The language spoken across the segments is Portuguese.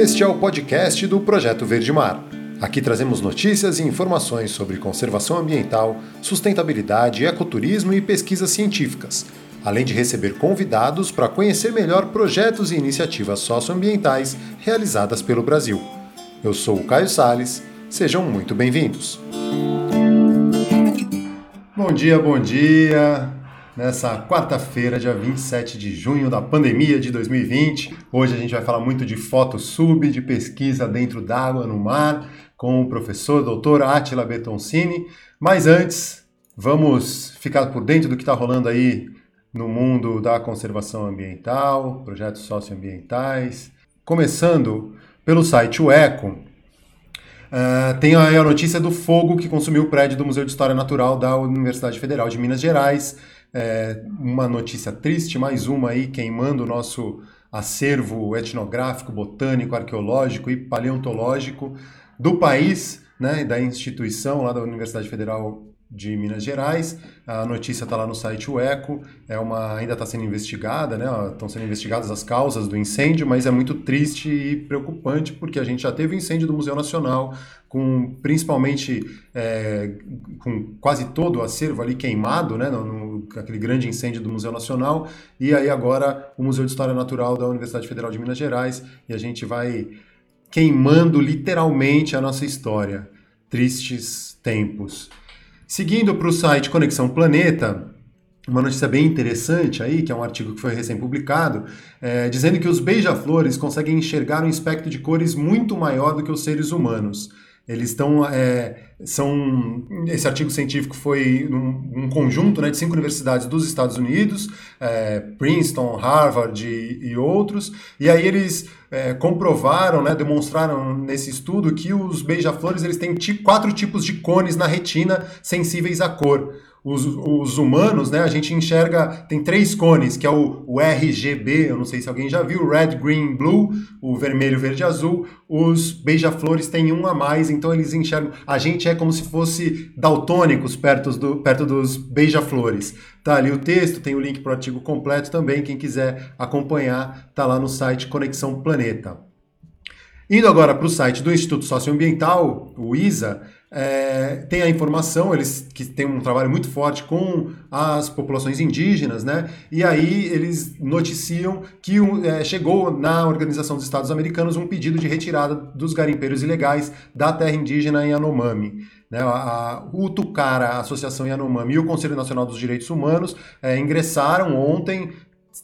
Este é o podcast do Projeto Verde Mar. Aqui trazemos notícias e informações sobre conservação ambiental, sustentabilidade, ecoturismo e pesquisas científicas, além de receber convidados para conhecer melhor projetos e iniciativas socioambientais realizadas pelo Brasil. Eu sou o Caio Sales, sejam muito bem-vindos. Bom dia, bom dia! Nessa quarta-feira, dia 27 de junho da pandemia de 2020. Hoje a gente vai falar muito de foto sub, de pesquisa dentro d'água, no mar, com o professor doutor Attila Betoncini. Mas antes, vamos ficar por dentro do que está rolando aí no mundo da conservação ambiental, projetos socioambientais. Começando pelo site O Eco, Uh, tem aí a notícia do fogo que consumiu o prédio do Museu de História Natural da Universidade Federal de Minas Gerais. É, uma notícia triste, mais uma aí queimando o nosso acervo etnográfico, botânico, arqueológico e paleontológico do país, né, da instituição lá da Universidade Federal de Minas Gerais. A notícia está lá no site O Eco, é uma, ainda está sendo investigada, né? Estão sendo investigadas as causas do incêndio, mas é muito triste e preocupante porque a gente já teve o incêndio do Museu Nacional, com principalmente é, com quase todo o acervo ali queimado, né? No, no, aquele grande incêndio do Museu Nacional, e aí agora o Museu de História Natural da Universidade Federal de Minas Gerais, e a gente vai queimando literalmente a nossa história. Tristes tempos. Seguindo para o site Conexão Planeta, uma notícia bem interessante aí, que é um artigo que foi recém-publicado, é, dizendo que os beija-flores conseguem enxergar um espectro de cores muito maior do que os seres humanos. Eles estão. É, são, esse artigo científico foi um, um conjunto né, de cinco universidades dos Estados Unidos, é, Princeton, Harvard e, e, outros, e aí eles é, comprovaram, né, demonstraram nesse estudo que os beija-flores eles têm quatro tipos de cones na retina sensíveis à cor os, os, humanos, né, a gente enxerga, tem três cones, que é o, o, RGB, eu não sei se alguém já viu, Red, Green, Blue, o vermelho, verde, azul. Os beija-flores têm um a mais, então eles enxergam. A gente é como se fosse daltônicos perto, do, perto dos beija-flores. Tá ali o texto, tem o link para o artigo completo também, quem quiser acompanhar, tá lá no site Conexão Planeta. Indo agora para o site do Instituto Socioambiental, o ISA, é, tem a informação, eles que têm um trabalho muito forte com as populações indígenas, né? E aí eles noticiam que é, chegou na Organização dos Estados Americanos um pedido de retirada dos garimpeiros ilegais da terra indígena Yanomami. Né, a, o Tucara, a Associação Yanomami e o Conselho Nacional dos Direitos Humanos é, ingressaram ontem,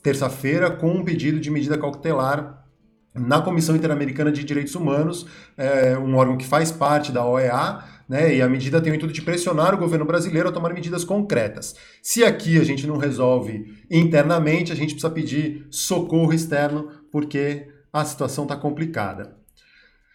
terça-feira, com um pedido de medida cautelar na Comissão Interamericana de Direitos Humanos, é, um órgão que faz parte da OEA, né, e a medida tem o intuito de pressionar o governo brasileiro a tomar medidas concretas. Se aqui a gente não resolve internamente, a gente precisa pedir socorro externo, porque a situação está complicada.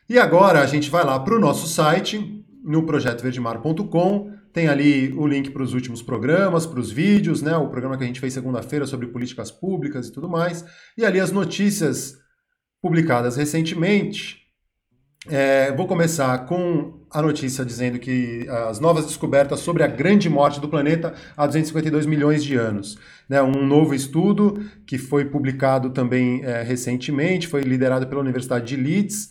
E agora a gente vai lá para o nosso site, no projetoverdemar.com, tem ali o link para os últimos programas, para os vídeos, né, o programa que a gente fez segunda-feira sobre políticas públicas e tudo mais, e ali as notícias publicadas recentemente. É, vou começar com a notícia dizendo que as novas descobertas sobre a grande morte do planeta há 252 milhões de anos. Né, um novo estudo que foi publicado também é, recentemente, foi liderado pela Universidade de Leeds,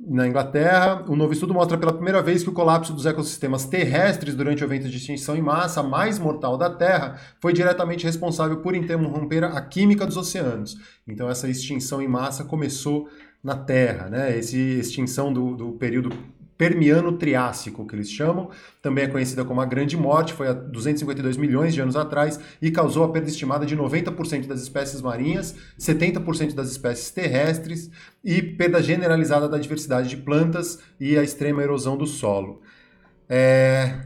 na Inglaterra. O novo estudo mostra pela primeira vez que o colapso dos ecossistemas terrestres durante o evento de extinção em massa mais mortal da Terra foi diretamente responsável por interromper a química dos oceanos. Então, essa extinção em massa começou na Terra, né? Essa extinção do, do período Permiano-Triássico, que eles chamam, também é conhecida como a Grande Morte, foi há 252 milhões de anos atrás e causou a perda estimada de 90% das espécies marinhas, 70% das espécies terrestres e perda generalizada da diversidade de plantas e a extrema erosão do solo. É...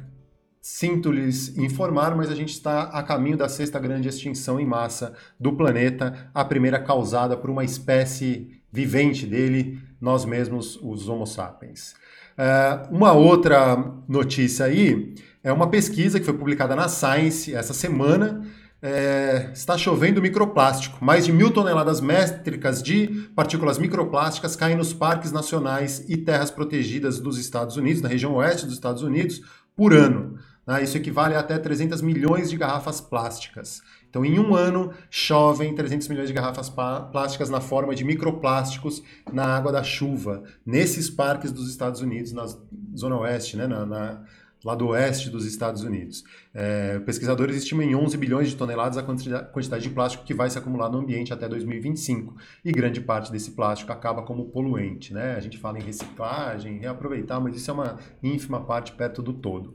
Sinto lhes informar, mas a gente está a caminho da sexta grande extinção em massa do planeta, a primeira causada por uma espécie vivente dele, nós mesmos, os Homo sapiens. Uh, uma outra notícia aí é uma pesquisa que foi publicada na Science essa semana. É, está chovendo microplástico. Mais de mil toneladas métricas de partículas microplásticas caem nos parques nacionais e terras protegidas dos Estados Unidos, na região oeste dos Estados Unidos, por ano. Né? Isso equivale a até 300 milhões de garrafas plásticas. Então, em um ano, chovem 300 milhões de garrafas plásticas na forma de microplásticos na água da chuva, nesses parques dos Estados Unidos, na zona oeste, né, na, na lá do oeste dos Estados Unidos. É, pesquisadores estimam em 11 bilhões de toneladas a quantidade de plástico que vai se acumular no ambiente até 2025. E grande parte desse plástico acaba como poluente. Né? A gente fala em reciclagem, reaproveitar, mas isso é uma ínfima parte perto do todo.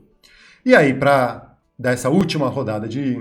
E aí, para dar essa última rodada de,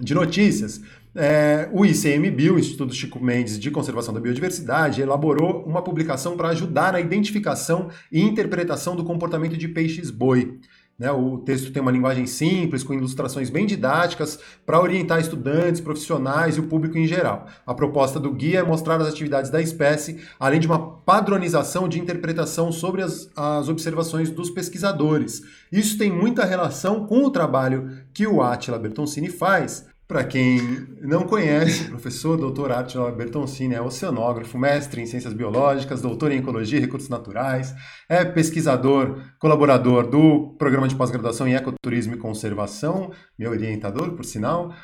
de notícias, é, o ICMBio, Instituto Chico Mendes de Conservação da Biodiversidade, elaborou uma publicação para ajudar na identificação e interpretação do comportamento de peixes-boi. Né, o texto tem uma linguagem simples, com ilustrações bem didáticas, para orientar estudantes, profissionais e o público em geral. A proposta do guia é mostrar as atividades da espécie, além de uma padronização de interpretação sobre as, as observações dos pesquisadores. Isso tem muita relação com o trabalho que o Attila Bertoncini faz, para quem não conhece, professor Dr. Attila Bertoncini é oceanógrafo, mestre em ciências biológicas, doutor em ecologia e recursos naturais, é pesquisador, colaborador do programa de pós-graduação em ecoturismo e conservação, meu orientador, por sinal,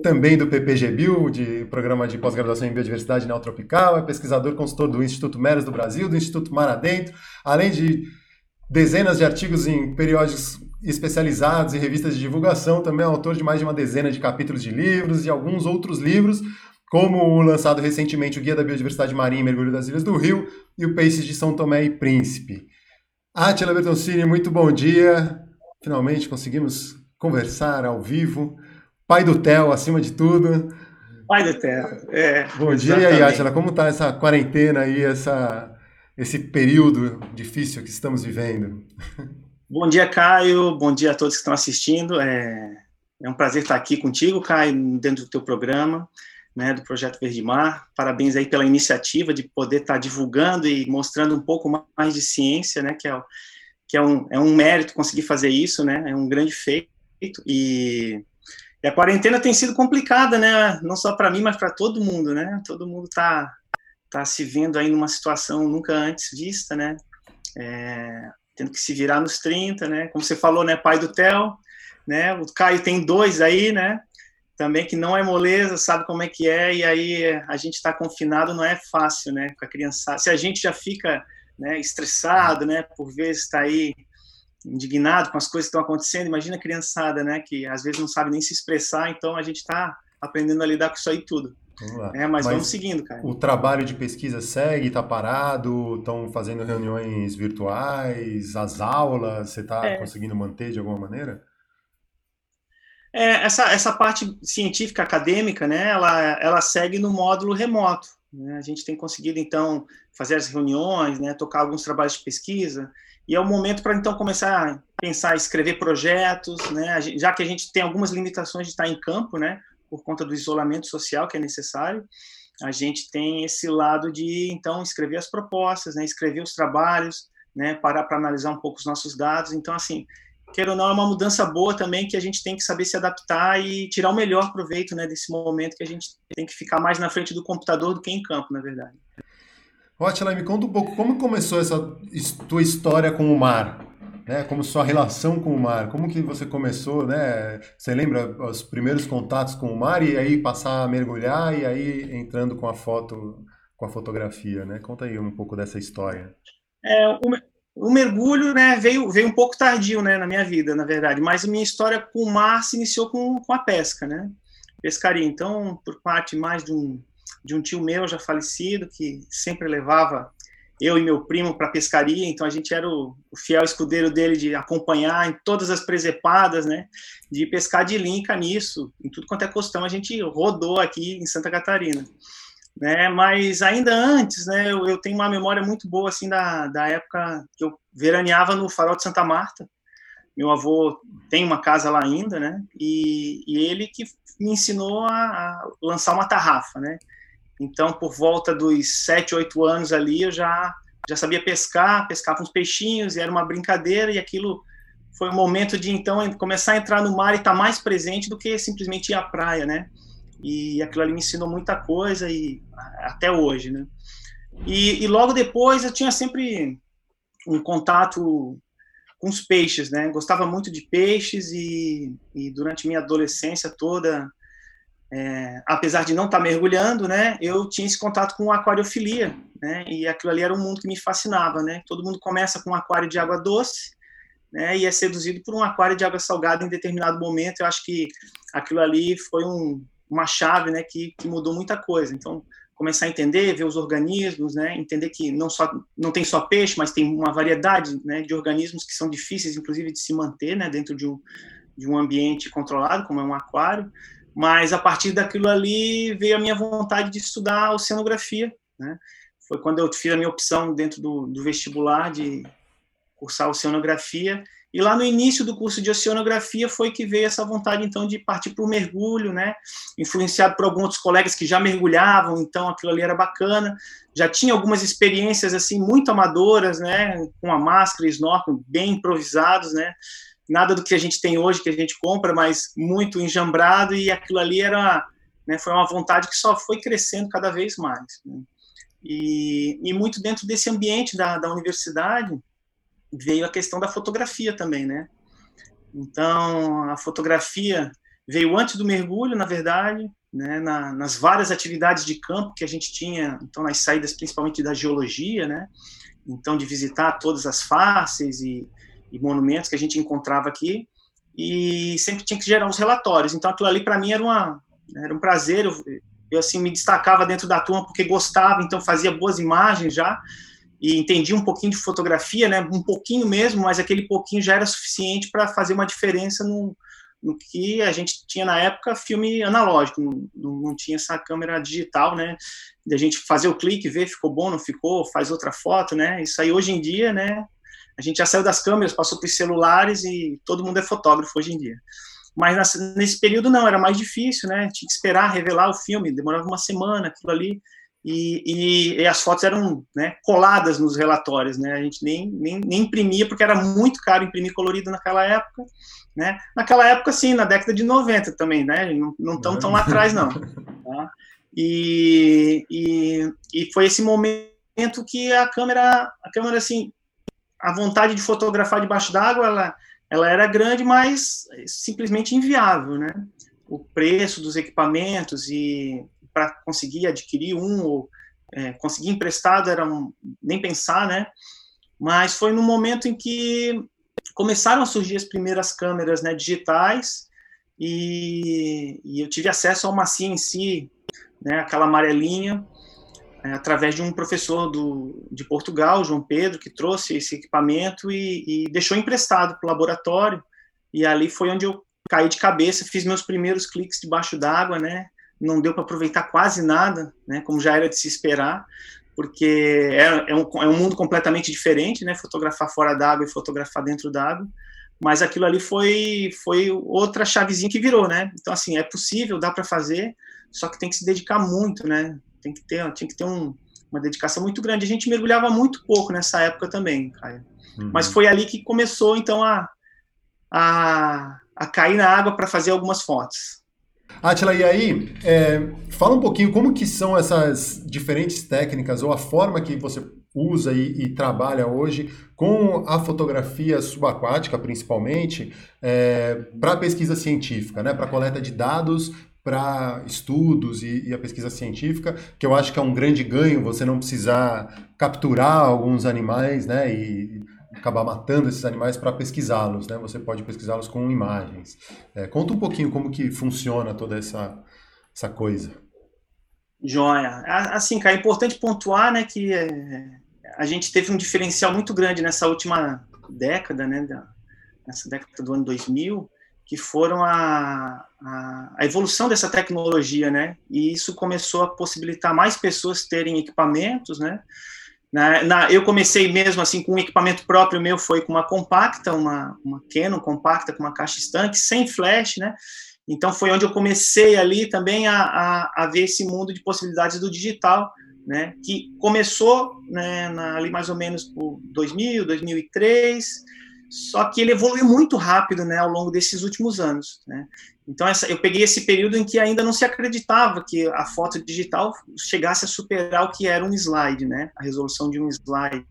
também do PPGBio, de programa de pós-graduação em biodiversidade neotropical, é pesquisador consultor do Instituto Meres do Brasil, do Instituto Mar Adentro, além de dezenas de artigos em periódicos especializados e revistas de divulgação, também é autor de mais de uma dezena de capítulos de livros e alguns outros livros, como o lançado recentemente o Guia da Biodiversidade Marinha e Mergulho das Ilhas do Rio e o Peixes de São Tomé e Príncipe. Atila Bertoncini, muito bom dia. Finalmente conseguimos conversar ao vivo. Pai do Theo, acima de tudo. Pai do Theo, é. Bom dia, exatamente. e aí, Atila, como está essa quarentena aí, essa, esse período difícil que estamos vivendo? Bom dia, Caio. Bom dia a todos que estão assistindo. É, é um prazer estar aqui contigo, Caio, dentro do teu programa, né, do Projeto Verde Mar. Parabéns aí pela iniciativa de poder estar divulgando e mostrando um pouco mais de ciência, né, que é, que é, um, é um mérito conseguir fazer isso, né, é um grande feito. E, e a quarentena tem sido complicada, né, não só para mim, mas para todo mundo, né, todo mundo está tá se vendo aí numa situação nunca antes vista, né, é, tendo que se virar nos 30, né? Como você falou, né? Pai do Theo, né? O Caio tem dois aí, né? Também que não é moleza, sabe como é que é, e aí a gente está confinado, não é fácil, né? Com a criança. Se a gente já fica né, estressado, né? Por vezes está aí indignado com as coisas que estão acontecendo, imagina a criançada, né? Que às vezes não sabe nem se expressar, então a gente está aprendendo a lidar com isso aí tudo. É, mas, mas, vamos seguindo, cara. O trabalho de pesquisa segue, está parado, estão fazendo reuniões virtuais, as aulas, você está é. conseguindo manter de alguma maneira? É, essa, essa parte científica acadêmica, né, ela, ela segue no módulo remoto. Né? A gente tem conseguido, então, fazer as reuniões, né, tocar alguns trabalhos de pesquisa, e é o momento para, então, começar a pensar, escrever projetos, né, já que a gente tem algumas limitações de estar em campo, né, por conta do isolamento social que é necessário, a gente tem esse lado de então escrever as propostas, né, escrever os trabalhos, né, parar para analisar um pouco os nossos dados. Então, assim, queira ou não, é uma mudança boa também que a gente tem que saber se adaptar e tirar o melhor proveito né, desse momento que a gente tem que ficar mais na frente do computador do que em campo, na verdade. Ótimo, me conta um pouco como começou essa tua história com o mar né? Como sua relação com o mar, como que você começou, né? Você lembra os primeiros contatos com o mar e aí passar a mergulhar e aí entrando com a foto, com a fotografia, né? Conta aí um pouco dessa história. É, o, o mergulho, né, veio veio um pouco tardio, né, na minha vida, na verdade. Mas a minha história com o mar se iniciou com, com a pesca, né? Pescaria. Então, por parte mais de um de um tio meu já falecido que sempre levava eu e meu primo para pescaria, então a gente era o, o, fiel escudeiro dele de acompanhar em todas as presepadas, né, de pescar de linha e caniço, em tudo quanto é costão a gente rodou aqui em Santa Catarina, né, mas ainda antes, né, eu, eu tenho uma memória muito boa, assim, da, da época que eu veraneava no farol de Santa Marta, meu avô tem uma casa lá ainda, né, e, e ele que me ensinou a, a lançar uma tarrafa, né, então, por volta dos 7, 8 anos ali, eu já, já sabia pescar, pescava uns peixinhos, e era uma brincadeira, e aquilo foi um momento de, então, começar a entrar no mar e estar tá mais presente do que simplesmente ir à praia, né? E aquilo ali me ensinou muita coisa, e até hoje, né? E, e logo depois eu tinha sempre um contato com os peixes, né? Gostava muito de peixes e, e durante minha adolescência toda é, apesar de não estar tá mergulhando, né, eu tinha esse contato com aquariofilia, né, e aquilo ali era um mundo que me fascinava, né. Todo mundo começa com um aquário de água doce, né, e é seduzido por um aquário de água salgada em determinado momento. Eu acho que aquilo ali foi um, uma chave, né, que, que mudou muita coisa. Então, começar a entender, ver os organismos, né, entender que não só não tem só peixe, mas tem uma variedade, né, de organismos que são difíceis, inclusive, de se manter, né, dentro de um de um ambiente controlado, como é um aquário. Mas a partir daquilo ali veio a minha vontade de estudar oceanografia, né? Foi quando eu fiz a minha opção dentro do, do vestibular de cursar oceanografia e lá no início do curso de oceanografia foi que veio essa vontade, então, de partir para o mergulho, né? Influenciado por alguns outros colegas que já mergulhavam, então aquilo ali era bacana. Já tinha algumas experiências, assim, muito amadoras, né? Com a máscara e snorkel bem improvisados, né? Nada do que a gente tem hoje, que a gente compra, mas muito enjambrado, e aquilo ali era, né? Foi uma vontade que só foi crescendo cada vez mais. Né? E, e muito dentro desse ambiente da, da universidade, veio a questão da fotografia também, né? Então, a fotografia veio antes do mergulho, na verdade, né, na, nas várias atividades de campo que a gente tinha, então nas saídas principalmente da geologia, né, então de visitar todas as faces e, e monumentos que a gente encontrava aqui, e sempre tinha que gerar uns relatórios. Então aquilo ali para mim era uma era um prazer. Eu, eu assim me destacava dentro da turma porque gostava, então fazia boas imagens já e entendi um pouquinho de fotografia, né, um pouquinho mesmo, mas aquele pouquinho já era suficiente para fazer uma diferença no, no, que a gente tinha na época filme analógico, não, não, tinha essa câmera digital, né, de a gente fazer o clique, ver ficou bom, não ficou, faz outra foto, né, isso aí hoje em dia, né, a gente já saiu das câmeras, passou para os celulares e todo mundo é fotógrafo hoje em dia. Mas nesse período não, era mais difícil, né, tinha que esperar revelar o filme, demorava uma semana, aquilo ali, e, e, e, as fotos eram né, coladas nos relatórios, né? A gente nem, nem, nem, imprimia, porque era muito caro imprimir colorido naquela época, né? Naquela época, sim, na década de 90 também, né? Não estão tão lá atrás, não. Tá? E, e, e foi esse momento que a câmera, a câmera, assim, a vontade de fotografar debaixo d'água, ela, ela era grande, mas simplesmente inviável, né? O preço dos equipamentos e para conseguir adquirir um ou é, conseguir emprestado era um, nem pensar, né? Mas foi no momento em que começaram a surgir as primeiras câmeras né, digitais e, e eu tive acesso a uma CNC, né, aquela amarelinha, através de um professor do, de Portugal, João Pedro, que trouxe esse equipamento e, e deixou emprestado para o laboratório. E ali foi onde eu caí de cabeça, fiz meus primeiros cliques debaixo d'água, né? não deu para aproveitar quase nada, né, como já era de se esperar, porque é, é, um, é um mundo completamente diferente, né, fotografar fora d'água e fotografar dentro d'água, mas aquilo ali foi, foi outra chavezinha que virou, né, então assim, é possível, dá para fazer, só que tem que se dedicar muito, né, tem que ter, tinha que ter um, uma dedicação muito grande, a gente mergulhava muito pouco nessa época também, Caio, uhum. mas foi ali que começou, então, a, a, a cair na água para fazer algumas fotos. Atila, e aí, é, fala um pouquinho como que são essas diferentes técnicas ou a forma que você usa e, e trabalha hoje com a fotografia subaquática, principalmente, é, para pesquisa científica, né, para coleta de dados para estudos e, e, a pesquisa científica, que eu acho que é um grande ganho você não precisar capturar alguns animais, né, e acabar matando esses animais para pesquisá-los, né? Você pode pesquisá-los com imagens. É, conta um pouquinho como que funciona toda essa, essa coisa. Joia. Assim, cara, é importante pontuar, né, que é, a gente teve um diferencial muito grande nessa última década, né, nessa década do ano 2000, que foram a, a, a, evolução dessa tecnologia, né, e isso começou a possibilitar mais pessoas terem equipamentos, né, na, na, eu comecei mesmo assim com um equipamento próprio meu, foi com uma compacta, uma, uma Canon compacta com uma caixa estanque, sem flash, né? Então foi onde eu comecei ali também a, a, a ver esse mundo de possibilidades do digital, né? Que começou né, na, ali mais ou menos por 2000, 2003, só que ele evoluiu muito rápido, né, ao longo desses últimos anos, né? Então, essa, eu peguei esse período em que ainda não se acreditava que a foto digital chegasse a superar o que era um slide, né? A resolução de um slide.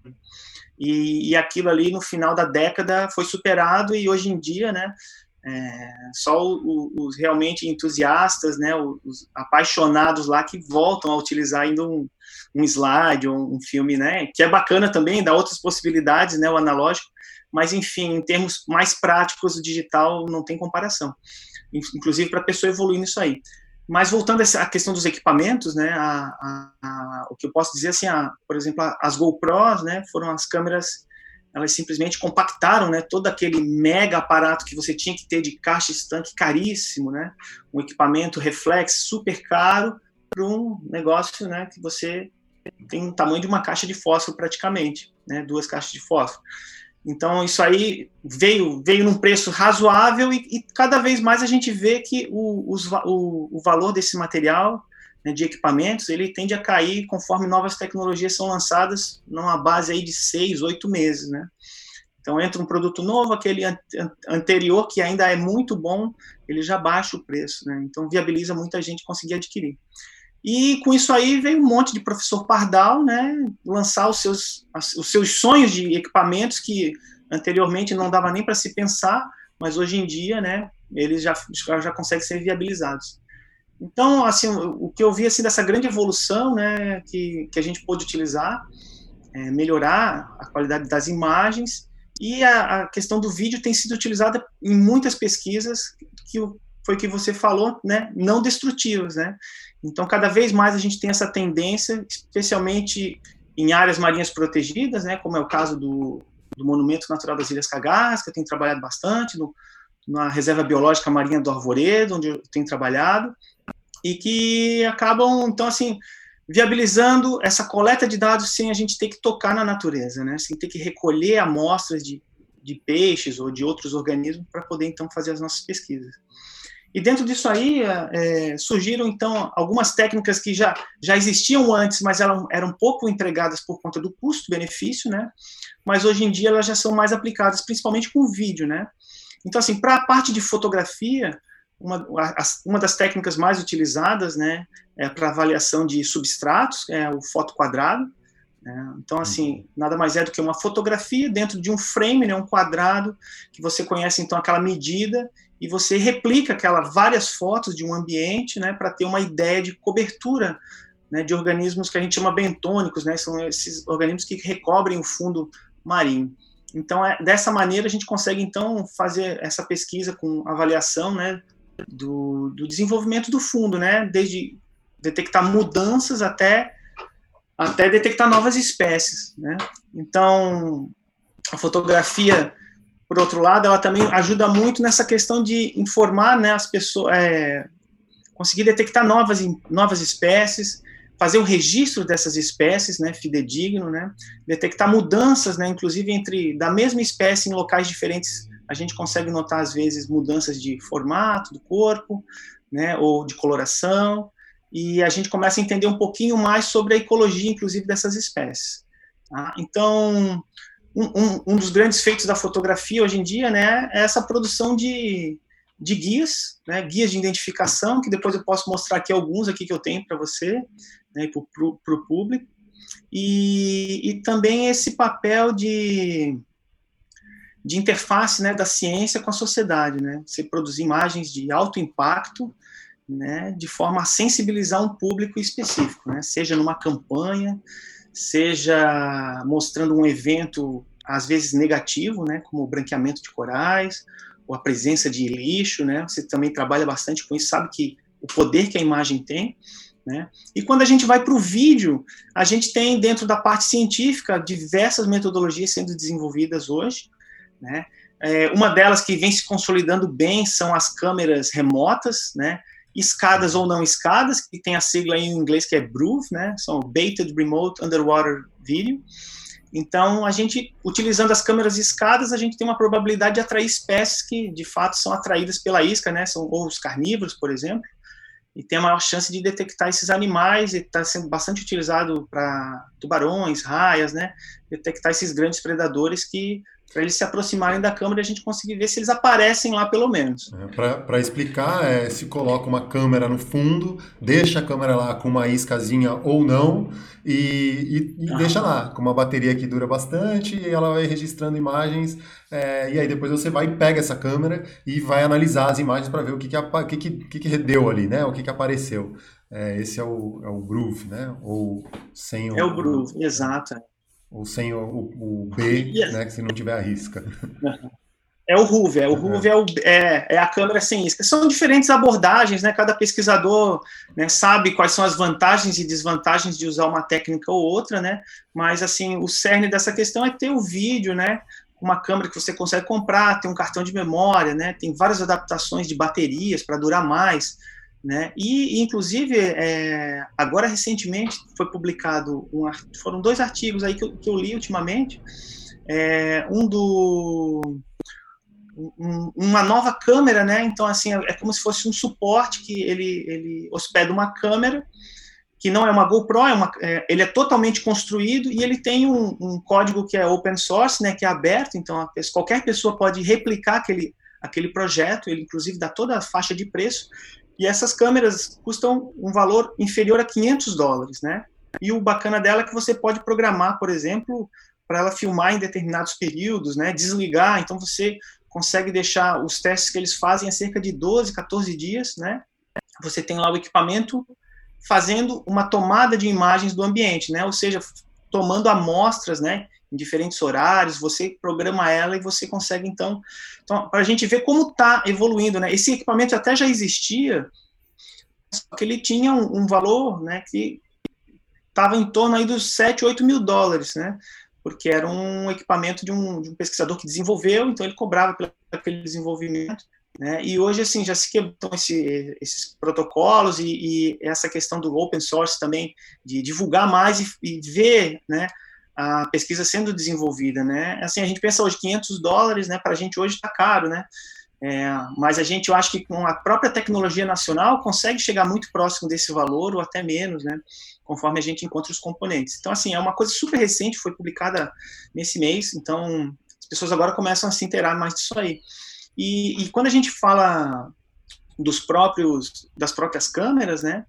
E, e aquilo ali, no final da década, foi superado e hoje em dia, né? É, só os realmente entusiastas, né, os apaixonados lá que voltam a utilizar ainda um, um slide ou um filme, né, que é bacana também, dá outras possibilidades, né, o analógico, mas enfim, em termos mais práticos, o digital não tem comparação, inclusive para a pessoa evoluir nisso aí. Mas voltando à questão dos equipamentos, né, a, a, a, o que eu posso dizer assim, por exemplo, as GoPros, né, foram as câmeras elas simplesmente compactaram, né, todo aquele mega aparato que você tinha que ter de caixa estanque caríssimo, né, um equipamento reflex super caro para um negócio, né, que você tem o tamanho de uma caixa de fósforo praticamente, né, duas caixas de fósforo. Então isso aí veio veio num preço razoável e, e cada vez mais a gente vê que o, os, o, o valor desse material né, de equipamentos, ele tende a cair conforme novas tecnologias são lançadas numa base aí de seis, oito meses, né? Então entra um produto novo, aquele anterior que ainda é muito bom, ele já baixa o preço, né? Então viabiliza muita gente conseguir adquirir. E com isso aí veio um monte de professor pardal, né? Lançar os seus, os seus sonhos de equipamentos que anteriormente não dava nem para se pensar, mas hoje em dia, né? Eles já, já conseguem ser viabilizados. Então, assim, o que eu vi assim dessa grande evolução, né, que, que a gente pôde utilizar, é, melhorar a qualidade das imagens e a, a, questão do vídeo tem sido utilizada em muitas pesquisas que foi que você falou, né, não destrutivas, né. Então, cada vez mais a gente tem essa tendência, especialmente em áreas marinhas protegidas, né, como é o caso do, do Monumento Natural das Ilhas Cagás, que eu tenho trabalhado bastante, no, na Reserva Biológica Marinha do Arvoredo, onde eu tenho trabalhado, e que acabam, então, assim, viabilizando essa coleta de dados sem a gente ter que tocar na natureza, né? Sem ter que recolher amostras de, de peixes ou de outros organismos para poder, então, fazer as nossas pesquisas. E dentro disso aí é, surgiram então algumas técnicas que já, já existiam antes, mas eram, eram pouco empregadas por conta do custo-benefício, né? Mas hoje em dia elas já são mais aplicadas, principalmente com vídeo, né? Então assim, para a parte de fotografia, uma, uma das técnicas mais utilizadas, né, é para avaliação de substratos, é o foto quadrado. Né? Então, assim, uhum. nada mais é do que uma fotografia dentro de um frame, né, um quadrado, que você conhece, então, aquela medida, e você replica aquela várias fotos de um ambiente, né, para ter uma ideia de cobertura né, de organismos que a gente chama bentônicos, né, são esses organismos que recobrem o fundo marinho. Então, é, dessa maneira, a gente consegue, então, fazer essa pesquisa com avaliação, né, do, do desenvolvimento do fundo, né? Desde detectar mudanças até até detectar novas espécies, né? Então, a fotografia, por outro lado, ela também ajuda muito nessa questão de informar, né, as pessoas, é, conseguir detectar novas novas espécies, fazer o registro dessas espécies, né, fidedigno, né, detectar mudanças, né, inclusive entre da mesma espécie em locais diferentes a gente consegue notar, às vezes, mudanças de formato do corpo, né, ou de coloração, e a gente começa a entender um pouquinho mais sobre a ecologia, inclusive, dessas espécies. Tá? Então, um, um, dos grandes feitos da fotografia hoje em dia né, é essa produção de, de guias, né, guias de identificação, que depois eu posso mostrar aqui alguns aqui que eu tenho para você, né, para o público, e, e também esse papel de de interface né, da ciência com a sociedade, né? Você produzir imagens de alto impacto, né, de forma a sensibilizar um público específico, né? Seja numa campanha, seja mostrando um evento às vezes negativo, né, como o branqueamento de corais, ou a presença de lixo, né? Você também trabalha bastante com isso, sabe que o poder que a imagem tem, né? E quando a gente vai para o vídeo, a gente tem dentro da parte científica diversas metodologias sendo desenvolvidas hoje, né? É, uma delas que vem se consolidando bem são as câmeras remotas, né? Escadas ou não escadas, que tem a sigla em inglês que é BRUV, né? são Baited Remote Underwater Video. Então, a gente, utilizando as câmeras escadas, a gente tem uma probabilidade de atrair espécies que, de fato, são atraídas pela isca, né? São ou os carnívoros, por exemplo, e tem a maior chance de detectar esses animais, e está sendo bastante utilizado para tubarões, raias, né? Detectar esses grandes predadores que para eles se aproximarem da câmera e a gente conseguir ver se eles aparecem lá pelo menos. É, para explicar, é, se coloca uma câmera no fundo, deixa a câmera lá com uma iscazinha ou não e, e, e ah. deixa lá com uma bateria que dura bastante e ela vai registrando imagens é, e aí depois você vai e pega essa câmera e vai analisar as imagens para ver o que que, que, que, que, deu ali, né? O que, que apareceu. É, esse é o, é o groove, né? Ou sem o, é o groove, exato. Ou sem o, o, B, yes. né? Que se não tiver a risca. É o RUV, é o RUV é, o, é, é, a câmera sem isca. São diferentes abordagens, né? Cada pesquisador né, sabe quais são as vantagens e desvantagens de usar uma técnica ou outra, né? Mas assim, o cerne dessa questão é ter o vídeo, né? Uma câmera que você consegue comprar, tem um cartão de memória, né? Tem várias adaptações de baterias para durar mais. Né? E, inclusive, é, agora recentemente foi publicado, um, foram dois artigos aí que eu, que eu li ultimamente, é, um do um, uma nova câmera, né? Então assim é, é como se fosse um suporte que ele ele hospeda uma câmera que não é uma GoPro, é uma, é, ele é totalmente construído e ele tem um, um, código que é open source, né? Que é aberto, então qualquer pessoa pode replicar aquele aquele projeto, ele inclusive dá toda a faixa de preço e essas câmeras custam um valor inferior a 500 dólares, né? E o bacana dela é que você pode programar, por exemplo, para ela filmar em determinados períodos, né? Desligar, então você consegue deixar os testes que eles fazem a cerca de 12, 14 dias, né? Você tem lá o equipamento fazendo uma tomada de imagens do ambiente, né? Ou seja, tomando amostras, né? Em diferentes horários, você programa ela e você consegue, então, então para a gente ver como está evoluindo, né? Esse equipamento até já existia, só que ele tinha um, um valor, né, que estava em torno aí dos 7, 8 mil dólares, né? Porque era um equipamento de um, de um pesquisador que desenvolveu, então ele cobrava pelo aquele desenvolvimento, né? E hoje, assim, já se quebram esse, esses protocolos e, e, essa questão do open source também, de divulgar mais e, e ver, né, a pesquisa sendo desenvolvida, né? Assim, a gente pensa hoje 500 dólares, né? Para a gente hoje está caro, né? É, mas a gente, eu acho que com a própria tecnologia nacional consegue chegar muito próximo desse valor ou até menos, né? Conforme a gente encontra os componentes. Então, assim, é uma coisa super recente, foi publicada nesse mês, então as pessoas agora começam a se inteirar mais disso aí. E, e quando a gente fala dos próprios, das próprias câmeras, né?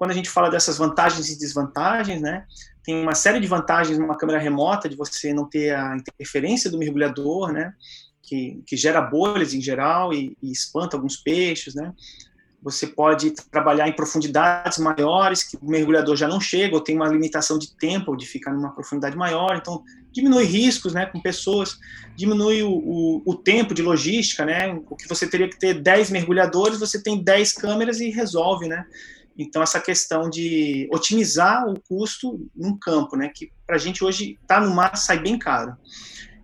Quando a gente fala dessas vantagens e desvantagens, né? tem uma série de vantagens numa câmera remota, de você não ter a interferência do mergulhador, né? Que, que gera bolhas em geral e, e espanta alguns peixes, né? Você pode trabalhar em profundidades maiores, que o mergulhador já não chega, ou tem uma limitação de tempo de ficar numa profundidade maior, então diminui riscos né, com pessoas, diminui o, o, o, tempo de logística, né? O que você teria que ter 10 mergulhadores, você tem 10 câmeras e resolve, né? Então, essa questão de otimizar o custo num campo, né, que para a gente hoje está no mar sai bem caro.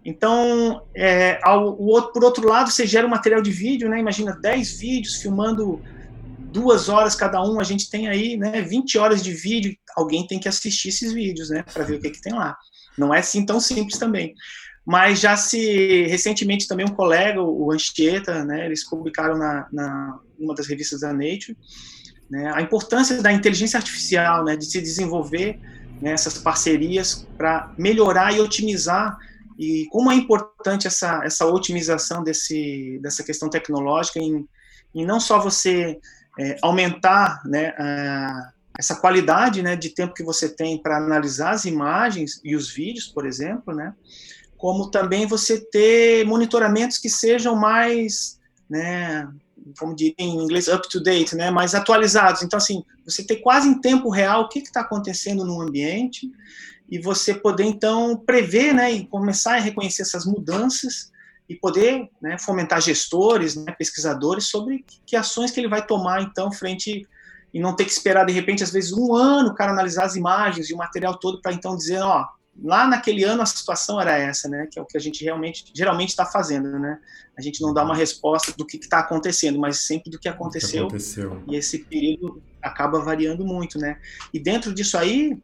Então, é, ao, outro, por outro lado, você gera um material de vídeo, né, imagina 10 vídeos filmando duas horas cada um, a gente tem aí né, 20 horas de vídeo, alguém tem que assistir esses vídeos né, para ver o que, que tem lá. Não é assim tão simples também. Mas já se, recentemente também um colega, o Anchieta, né, eles publicaram na, na uma das revistas da Nature, né, a importância da inteligência artificial, né, de se desenvolver né, parcerias para melhorar e otimizar e como é importante essa, essa otimização desse, dessa questão tecnológica em, em não só você é, aumentar né, a, essa qualidade né, de tempo que você tem para analisar as imagens e os vídeos, por exemplo, né, como também você ter monitoramentos que sejam mais né, como diria em inglês, up to date, né, mais atualizados. Então, assim, você ter quase em tempo real o que está acontecendo no ambiente e você poder, então, prever, né, e começar a reconhecer essas mudanças e poder né, fomentar gestores, né, pesquisadores sobre que ações que ele vai tomar, então, frente e não ter que esperar, de repente, às vezes, um ano, o cara analisar as imagens e o material todo para, então, dizer, ó, lá naquele ano a situação era essa, né? Que é o que a gente realmente, geralmente está fazendo, né? A gente não dá uma resposta do que está acontecendo, mas sempre do que aconteceu, que aconteceu. E esse período acaba variando muito, né? E dentro disso aí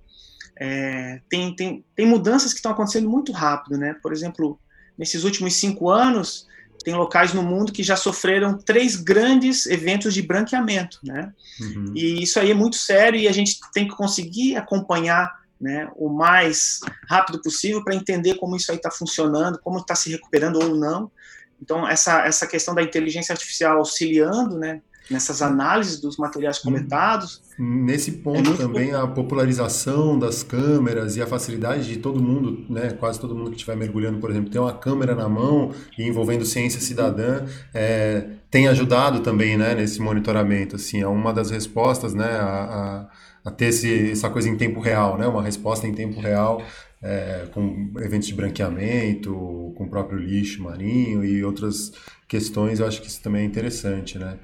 é, tem, tem, tem mudanças que estão acontecendo muito rápido, né? Por exemplo, nesses últimos cinco anos tem locais no mundo que já sofreram três grandes eventos de branqueamento, né? Uhum. E isso aí é muito sério e a gente tem que conseguir acompanhar né, o mais rápido possível para entender como isso aí está funcionando, como está se recuperando ou não. Então, essa, essa questão da inteligência artificial auxiliando, né, nessas análises dos materiais uhum. coletados. Nesse ponto é também a popularização das câmeras e a facilidade de todo mundo, né, quase todo mundo que estiver mergulhando, por exemplo, ter uma câmera na mão e envolvendo ciência cidadã, é, tem ajudado também, né, nesse monitoramento. Assim, é uma das respostas, né, a, a, a ter esse, essa coisa em tempo real, né, uma resposta em tempo real é, com eventos de branqueamento, com o próprio lixo marinho e outras questões. Eu acho que isso também é interessante, né.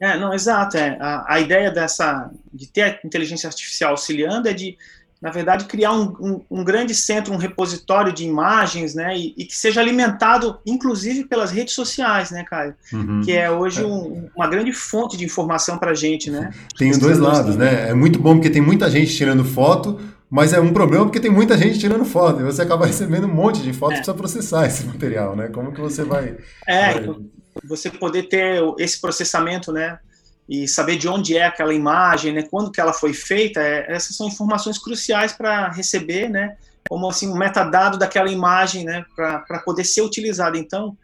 É, não, exato. É. A, a ideia dessa de ter a inteligência artificial auxiliando é de, na verdade, criar um, um, um grande centro, um repositório de imagens, né, e, e, que seja alimentado, inclusive, pelas redes sociais, né, Caio? Uhum. Que é hoje um, uma grande fonte de informação para a gente, né? Tem os dois lados, né? É muito bom porque tem muita gente tirando foto, mas é um problema porque tem muita gente tirando foto e você acaba recebendo um monte de fotos é. precisa processar esse material, né? Como que você vai... É, vai você poder ter esse processamento, né, e saber de onde é aquela imagem, né, quando que ela foi feita, é, essas são informações cruciais para receber, né, como assim um metadado daquela imagem, né, para poder ser utilizada. Então,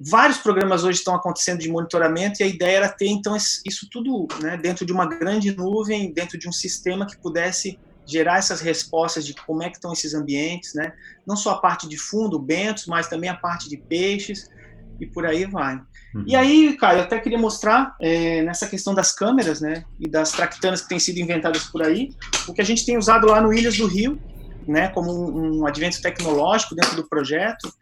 vários programas hoje estão acontecendo de monitoramento e a ideia era ter então isso tudo, né, dentro de uma grande nuvem, dentro de um sistema que pudesse gerar essas respostas de como é que estão esses ambientes, né? Não só a parte de fundo, bentos, mas também a parte de peixes e por aí vai. Uhum. E aí, cara, eu até queria mostrar é, nessa questão das câmeras, né, e das tractanas que têm sido inventadas por aí, o que a gente tem usado lá no Ilhas do Rio, né, como um, um advento tecnológico dentro do projeto.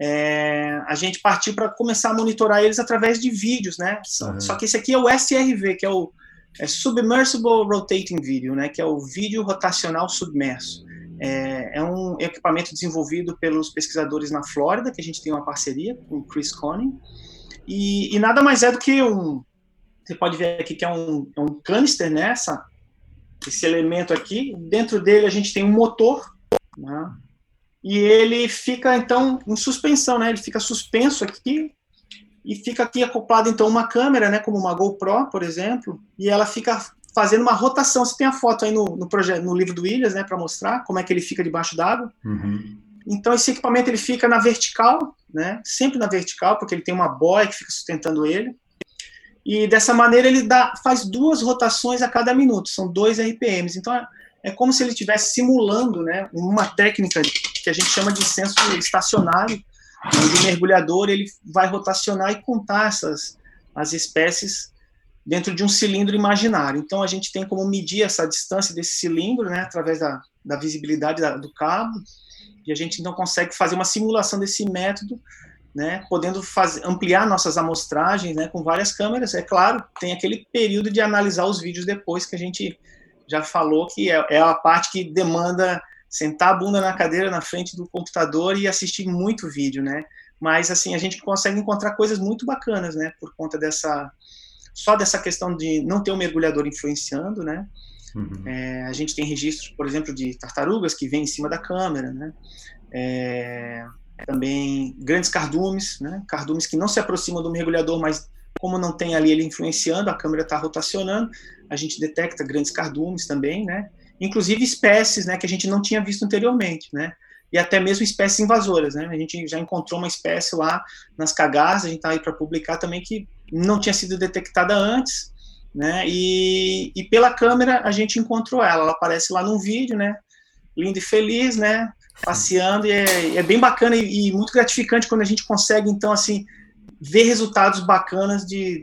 É, a gente partiu para começar a monitorar eles através de vídeos, né? Uhum. Só que esse aqui é o SRV, que é o é Submersible Rotating Video, né? Que é o vídeo rotacional submerso. É, é, um equipamento desenvolvido pelos pesquisadores na Flórida, que a gente tem uma parceria com o Chris Conning, e, e nada mais é do que um. Você pode ver aqui que é um, é um canister, né? Essa, esse elemento aqui. Dentro dele a gente tem um motor, né? e ele fica então em suspensão, né? Ele fica suspenso aqui e fica aqui acoplado então uma câmera, né? Como uma GoPro, por exemplo, e ela fica fazendo uma rotação. Você tem a foto aí no, no, projeto, no livro do Williams, né, para mostrar como é que ele fica debaixo d'água. Uhum. Então esse equipamento ele fica na vertical, né, sempre na vertical, porque ele tem uma boia que fica sustentando ele. E dessa maneira ele dá, faz duas rotações a cada minuto, são dois RPMs. Então é, é como se ele estivesse simulando, né, uma técnica que a gente chama de senso estacionário, onde o mergulhador ele vai rotacionar e contar essas as espécies dentro de um cilindro imaginário. Então, a gente tem como medir essa distância desse cilindro, né, através da, da visibilidade da, do cabo, e a gente então consegue fazer uma simulação desse método, né, podendo fazer, ampliar nossas amostragens né, com várias câmeras. É claro, tem aquele período de analisar os vídeos depois que a gente já falou que é, é a parte que demanda sentar a bunda na cadeira na frente do computador e assistir muito vídeo, né? Mas assim a gente consegue encontrar coisas muito bacanas, né? Por conta dessa só dessa questão de não ter um mergulhador influenciando, né? Uhum. É, a gente tem registros, por exemplo, de tartarugas que vêm em cima da câmera, né? É, também grandes cardumes, né? Cardumes que não se aproximam do mergulhador, mas como não tem ali ele influenciando, a câmera está rotacionando, a gente detecta grandes cardumes também, né? Inclusive espécies, né, que a gente não tinha visto anteriormente, né? E até mesmo espécies invasoras, né? A gente já encontrou uma espécie lá nas cagás, a gente está aí para publicar também que não tinha sido detectada antes, né? E, e pela câmera a gente encontrou ela. Ela aparece lá num vídeo, né? Linda e feliz, né? Passeando e é, é bem bacana e, e, muito gratificante quando a gente consegue então assim ver resultados bacanas de,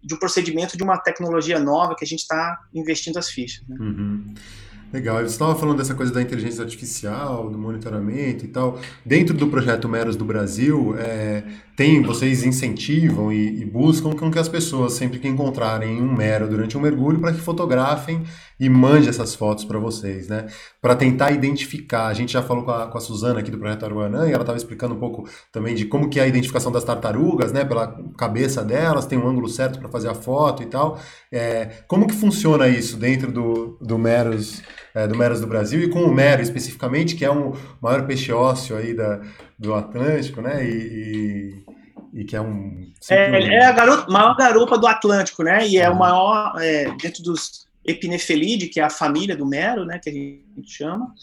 de um procedimento de uma tecnologia nova que a gente está investindo as fichas. Né? Uhum. Legal. Você estava falando dessa coisa da inteligência artificial, do monitoramento e tal. Dentro do projeto Meros do Brasil, é, tem, vocês incentivam e, e, buscam com que as pessoas, sempre que encontrarem um mero durante um mergulho, para que fotografem e mandem essas fotos para vocês, né? Para tentar identificar. A gente já falou com a, com a Suzana aqui do Projeto Aruanã e ela estava explicando um pouco também de como que é a identificação das tartarugas, né? Pela cabeça delas, tem um ângulo certo para fazer a foto e tal. É, como que funciona isso dentro do, do Meros, é, do Meros do Brasil e com o Mero especificamente, que é um maior peixe ósseo aí da, do Atlântico, né? E, e, e que é um. É, é a garupa, maior garupa do Atlântico, né? E é o maior, é, dentro dos Epinefelidae, que é a família do mero, né, que a gente chama.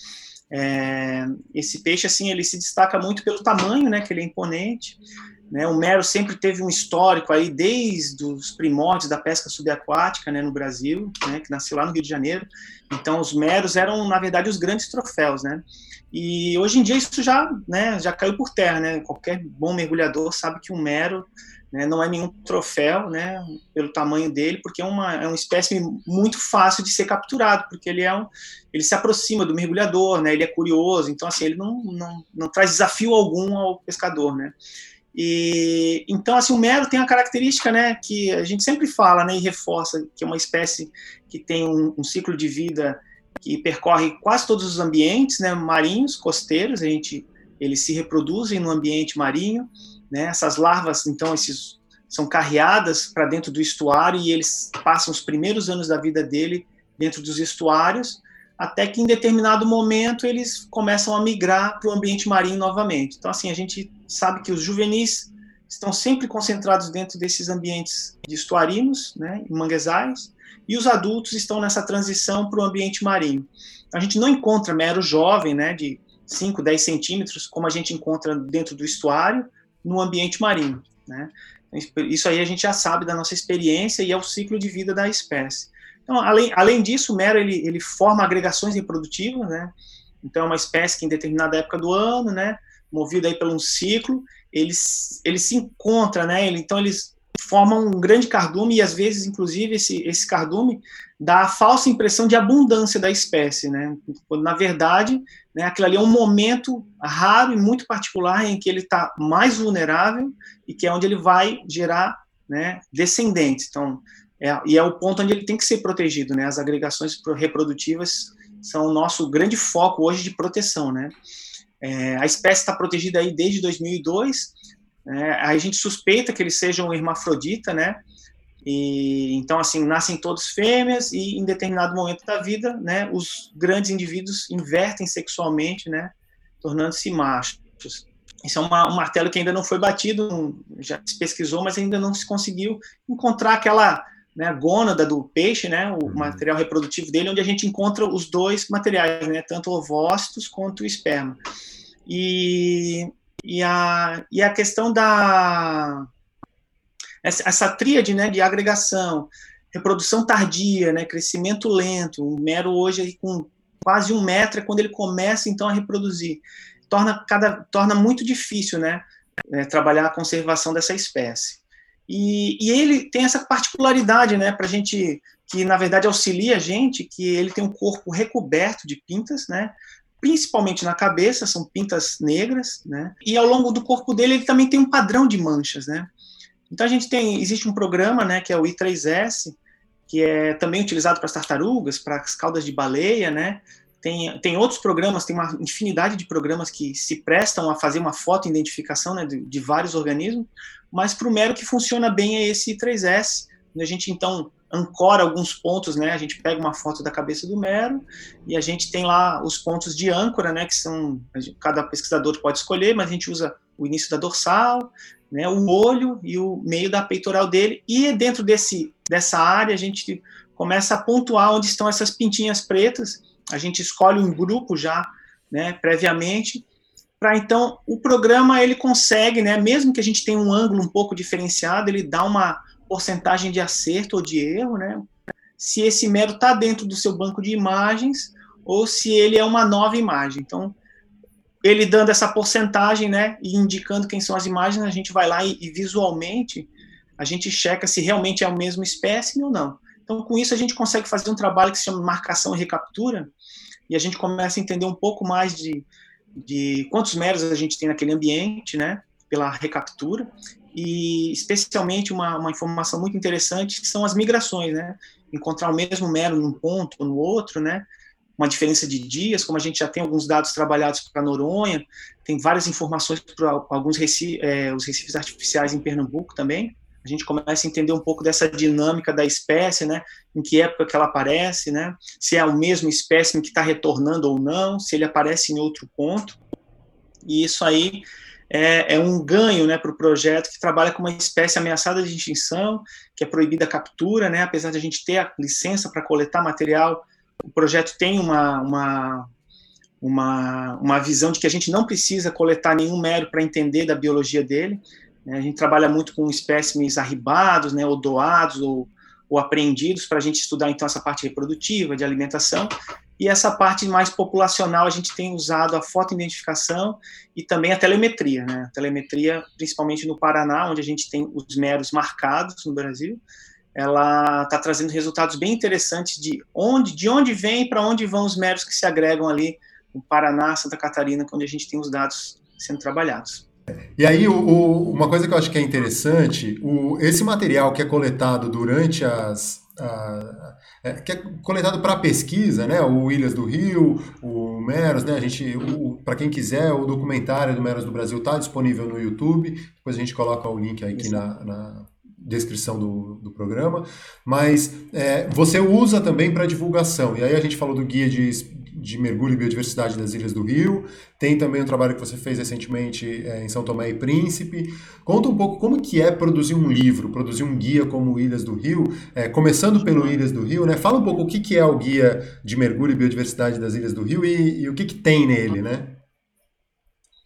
É, esse peixe, assim, ele se destaca muito pelo tamanho, né, que ele é imponente. Né, o mero sempre teve um histórico aí desde os primórdios da pesca subaquática, né, no Brasil, né, que nasceu lá no Rio de Janeiro. Então, os meros eram, na verdade, os grandes troféus, né. E hoje em dia isso já, né, já caiu por terra, né. Qualquer bom mergulhador sabe que um mero né, não é nenhum troféu, né, pelo tamanho dele, porque é uma, é uma espécie muito fácil de ser capturado, porque ele é um, ele se aproxima do mergulhador, né, ele é curioso, então assim ele não, não, não traz desafio algum ao pescador, né. E então assim o mero tem a característica, né, que a gente sempre fala, né, e reforça que é uma espécie que tem um, um ciclo de vida que percorre quase todos os ambientes, né, marinhos, costeiros, a gente eles se reproduzem no ambiente marinho né? Essas larvas, então, esses, são carreadas para dentro do estuário e eles passam os primeiros anos da vida dele dentro dos estuários, até que em determinado momento eles começam a migrar para o ambiente marinho novamente. Então, assim, a gente sabe que os juvenis estão sempre concentrados dentro desses ambientes de estuarinos, né, em manguezais, e os adultos estão nessa transição para o ambiente marinho. A gente não encontra mero jovem, né, de 5, 10 centímetros, como a gente encontra dentro do estuário, no ambiente marinho. Né? Isso aí a gente já sabe da nossa experiência e é o ciclo de vida da espécie. Então, além, além disso, o mero ele, ele forma agregações reprodutivas, né? Então, é uma espécie que em determinada época do ano, né, movido aí por um ciclo, eles, eles se encontram, né? Ele, então, eles formam um grande cardume e às vezes, inclusive, esse, esse cardume dá a falsa impressão de abundância da espécie, né? Quando na verdade, né, aquilo ali é um momento raro e muito particular em que ele está mais vulnerável e que é onde ele vai gerar, né, descendentes. Então, é, e é o ponto onde ele tem que ser protegido, né? As agregações reprodutivas são o nosso grande foco hoje de proteção, né? É, a espécie está protegida aí desde 2002 né? A gente suspeita que eles sejam um hermafrodita, né? E, então, assim, nascem todos fêmeas e em determinado momento da vida, né, os grandes indivíduos invertem sexualmente, né, tornando-se machos. Isso é uma, um martelo que ainda não foi batido, já se pesquisou, mas ainda não se conseguiu encontrar aquela né, gônada do peixe, né, o uhum. material reprodutivo dele, onde a gente encontra os dois materiais, né, tanto ovócitos quanto o esperma. E e a, e a questão da. Essa, essa tríade né, de agregação, reprodução tardia, né, crescimento lento, o mero hoje com quase um metro é quando ele começa então a reproduzir, torna, cada, torna muito difícil né, é, trabalhar a conservação dessa espécie. E, e ele tem essa particularidade né, para a gente, que na verdade auxilia a gente, que ele tem um corpo recoberto de pintas, né, principalmente na cabeça, são pintas negras, né? E ao longo do corpo dele ele também tem um padrão de manchas, né? Então a gente tem, existe um programa, né, que é o I3S, que é também utilizado para as tartarugas, para as caudas de baleia, né? Tem, tem outros programas, tem uma infinidade de programas que se prestam a fazer uma foto-identificação né, de, de vários organismos, mas para o mero que funciona bem é esse I3S, a gente então ancora alguns pontos, né? A gente pega uma foto da cabeça do mero e a gente tem lá os pontos de âncora, né? Que são cada pesquisador pode escolher, mas a gente usa o início da dorsal, né? O olho e o meio da peitoral dele e dentro desse dessa área a gente começa a pontuar onde estão essas pintinhas pretas. A gente escolhe um grupo já, né? Previamente para então o programa ele consegue, né? Mesmo que a gente tenha um ângulo um pouco diferenciado, ele dá uma porcentagem de acerto ou de erro, né? Se esse mero está dentro do seu banco de imagens ou se ele é uma nova imagem. Então, ele dando essa porcentagem, né, e indicando quem são as imagens, a gente vai lá e, e visualmente a gente checa se realmente é o mesmo espécime ou não. Então, com isso a gente consegue fazer um trabalho que se chama marcação e recaptura, e a gente começa a entender um pouco mais de, de quantos meros a gente tem naquele ambiente, né, pela recaptura, e especialmente uma, uma informação muito interessante são as migrações, né? Encontrar o mesmo mero num ponto ou no outro, né? Uma diferença de dias, como a gente já tem alguns dados trabalhados para Noronha, tem várias informações para alguns reci é, os recifes artificiais em Pernambuco também. A gente começa a entender um pouco dessa dinâmica da espécie, né? Em que época que ela aparece, né? Se é o mesmo espécime que está retornando ou não, se ele aparece em outro ponto. E isso aí é, é um ganho né, para o projeto que trabalha com uma espécie ameaçada de extinção, que é proibida a captura, né, apesar de a gente ter a licença para coletar material, o projeto tem uma, uma, uma, uma visão de que a gente não precisa coletar nenhum mero para entender da biologia dele. Né, a gente trabalha muito com espécimes arribados, né, ou doados, ou, ou apreendidos, para a gente estudar então essa parte reprodutiva, de alimentação, e essa parte mais populacional, a gente tem usado a fotoidentificação e também a telemetria, né? A telemetria, principalmente no Paraná, onde a gente tem os meros marcados no Brasil, ela está trazendo resultados bem interessantes de onde, de onde vem para onde vão os meros que se agregam ali no Paraná, Santa Catarina, onde a gente tem os dados sendo trabalhados. E aí, o, o, uma coisa que eu acho que é interessante, o, esse material que é coletado durante as, é, que é coletado para pesquisa, né? O Ilhas do Rio, o Meros, né? A gente, para quem quiser, o documentário do Meros do Brasil está disponível no YouTube. Depois a gente coloca o link aqui na, na descrição do, do programa. Mas é, você usa também para divulgação. E aí a gente falou do guia de de mergulho e biodiversidade das Ilhas do Rio. Tem também um trabalho que você fez recentemente é, em São Tomé e Príncipe. Conta um pouco como que é produzir um livro, produzir um guia como Ilhas do Rio, é, começando pelo Ilhas do Rio, né? Fala um pouco o que, que é o guia de mergulho e biodiversidade das Ilhas do Rio e, e o que, que tem nele, né?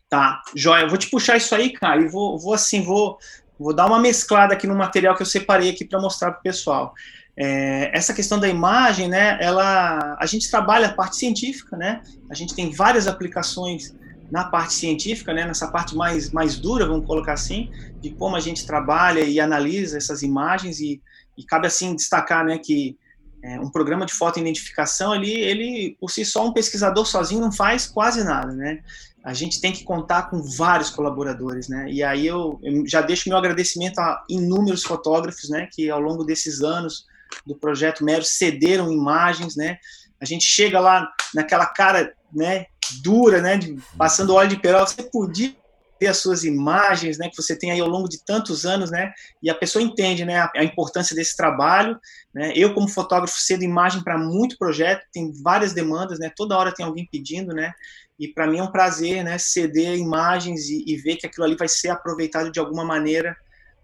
Tá, joia. Eu vou te puxar isso aí, cara, e vou, vou assim, vou, vou dar uma mesclada aqui no material que eu separei aqui para mostrar para o pessoal. É, essa questão da imagem, né, ela, a gente trabalha a parte científica, né, a gente tem várias aplicações na parte científica, né, nessa parte mais, mais dura, vamos colocar assim, de como a gente trabalha e analisa essas imagens e, e cabe assim destacar, né, que é, um programa de fotoidentificação, ele, ele, por si só, um pesquisador sozinho não faz quase nada, né, a gente tem que contar com vários colaboradores, né, e aí eu, eu já deixo meu agradecimento a inúmeros fotógrafos, né, que ao longo desses anos do projeto Mero cederam imagens, né? A gente chega lá naquela cara, né, dura, né, de, passando óleo de perola, você podia ver as suas imagens, né, que você tem aí ao longo de tantos anos, né, e a pessoa entende, né, a, a importância desse trabalho, né, eu como fotógrafo cedo imagem para muito projeto, tem várias demandas, né, toda hora tem alguém pedindo, né, e para mim é um prazer, né, ceder imagens e, e ver que aquilo ali vai ser aproveitado de alguma maneira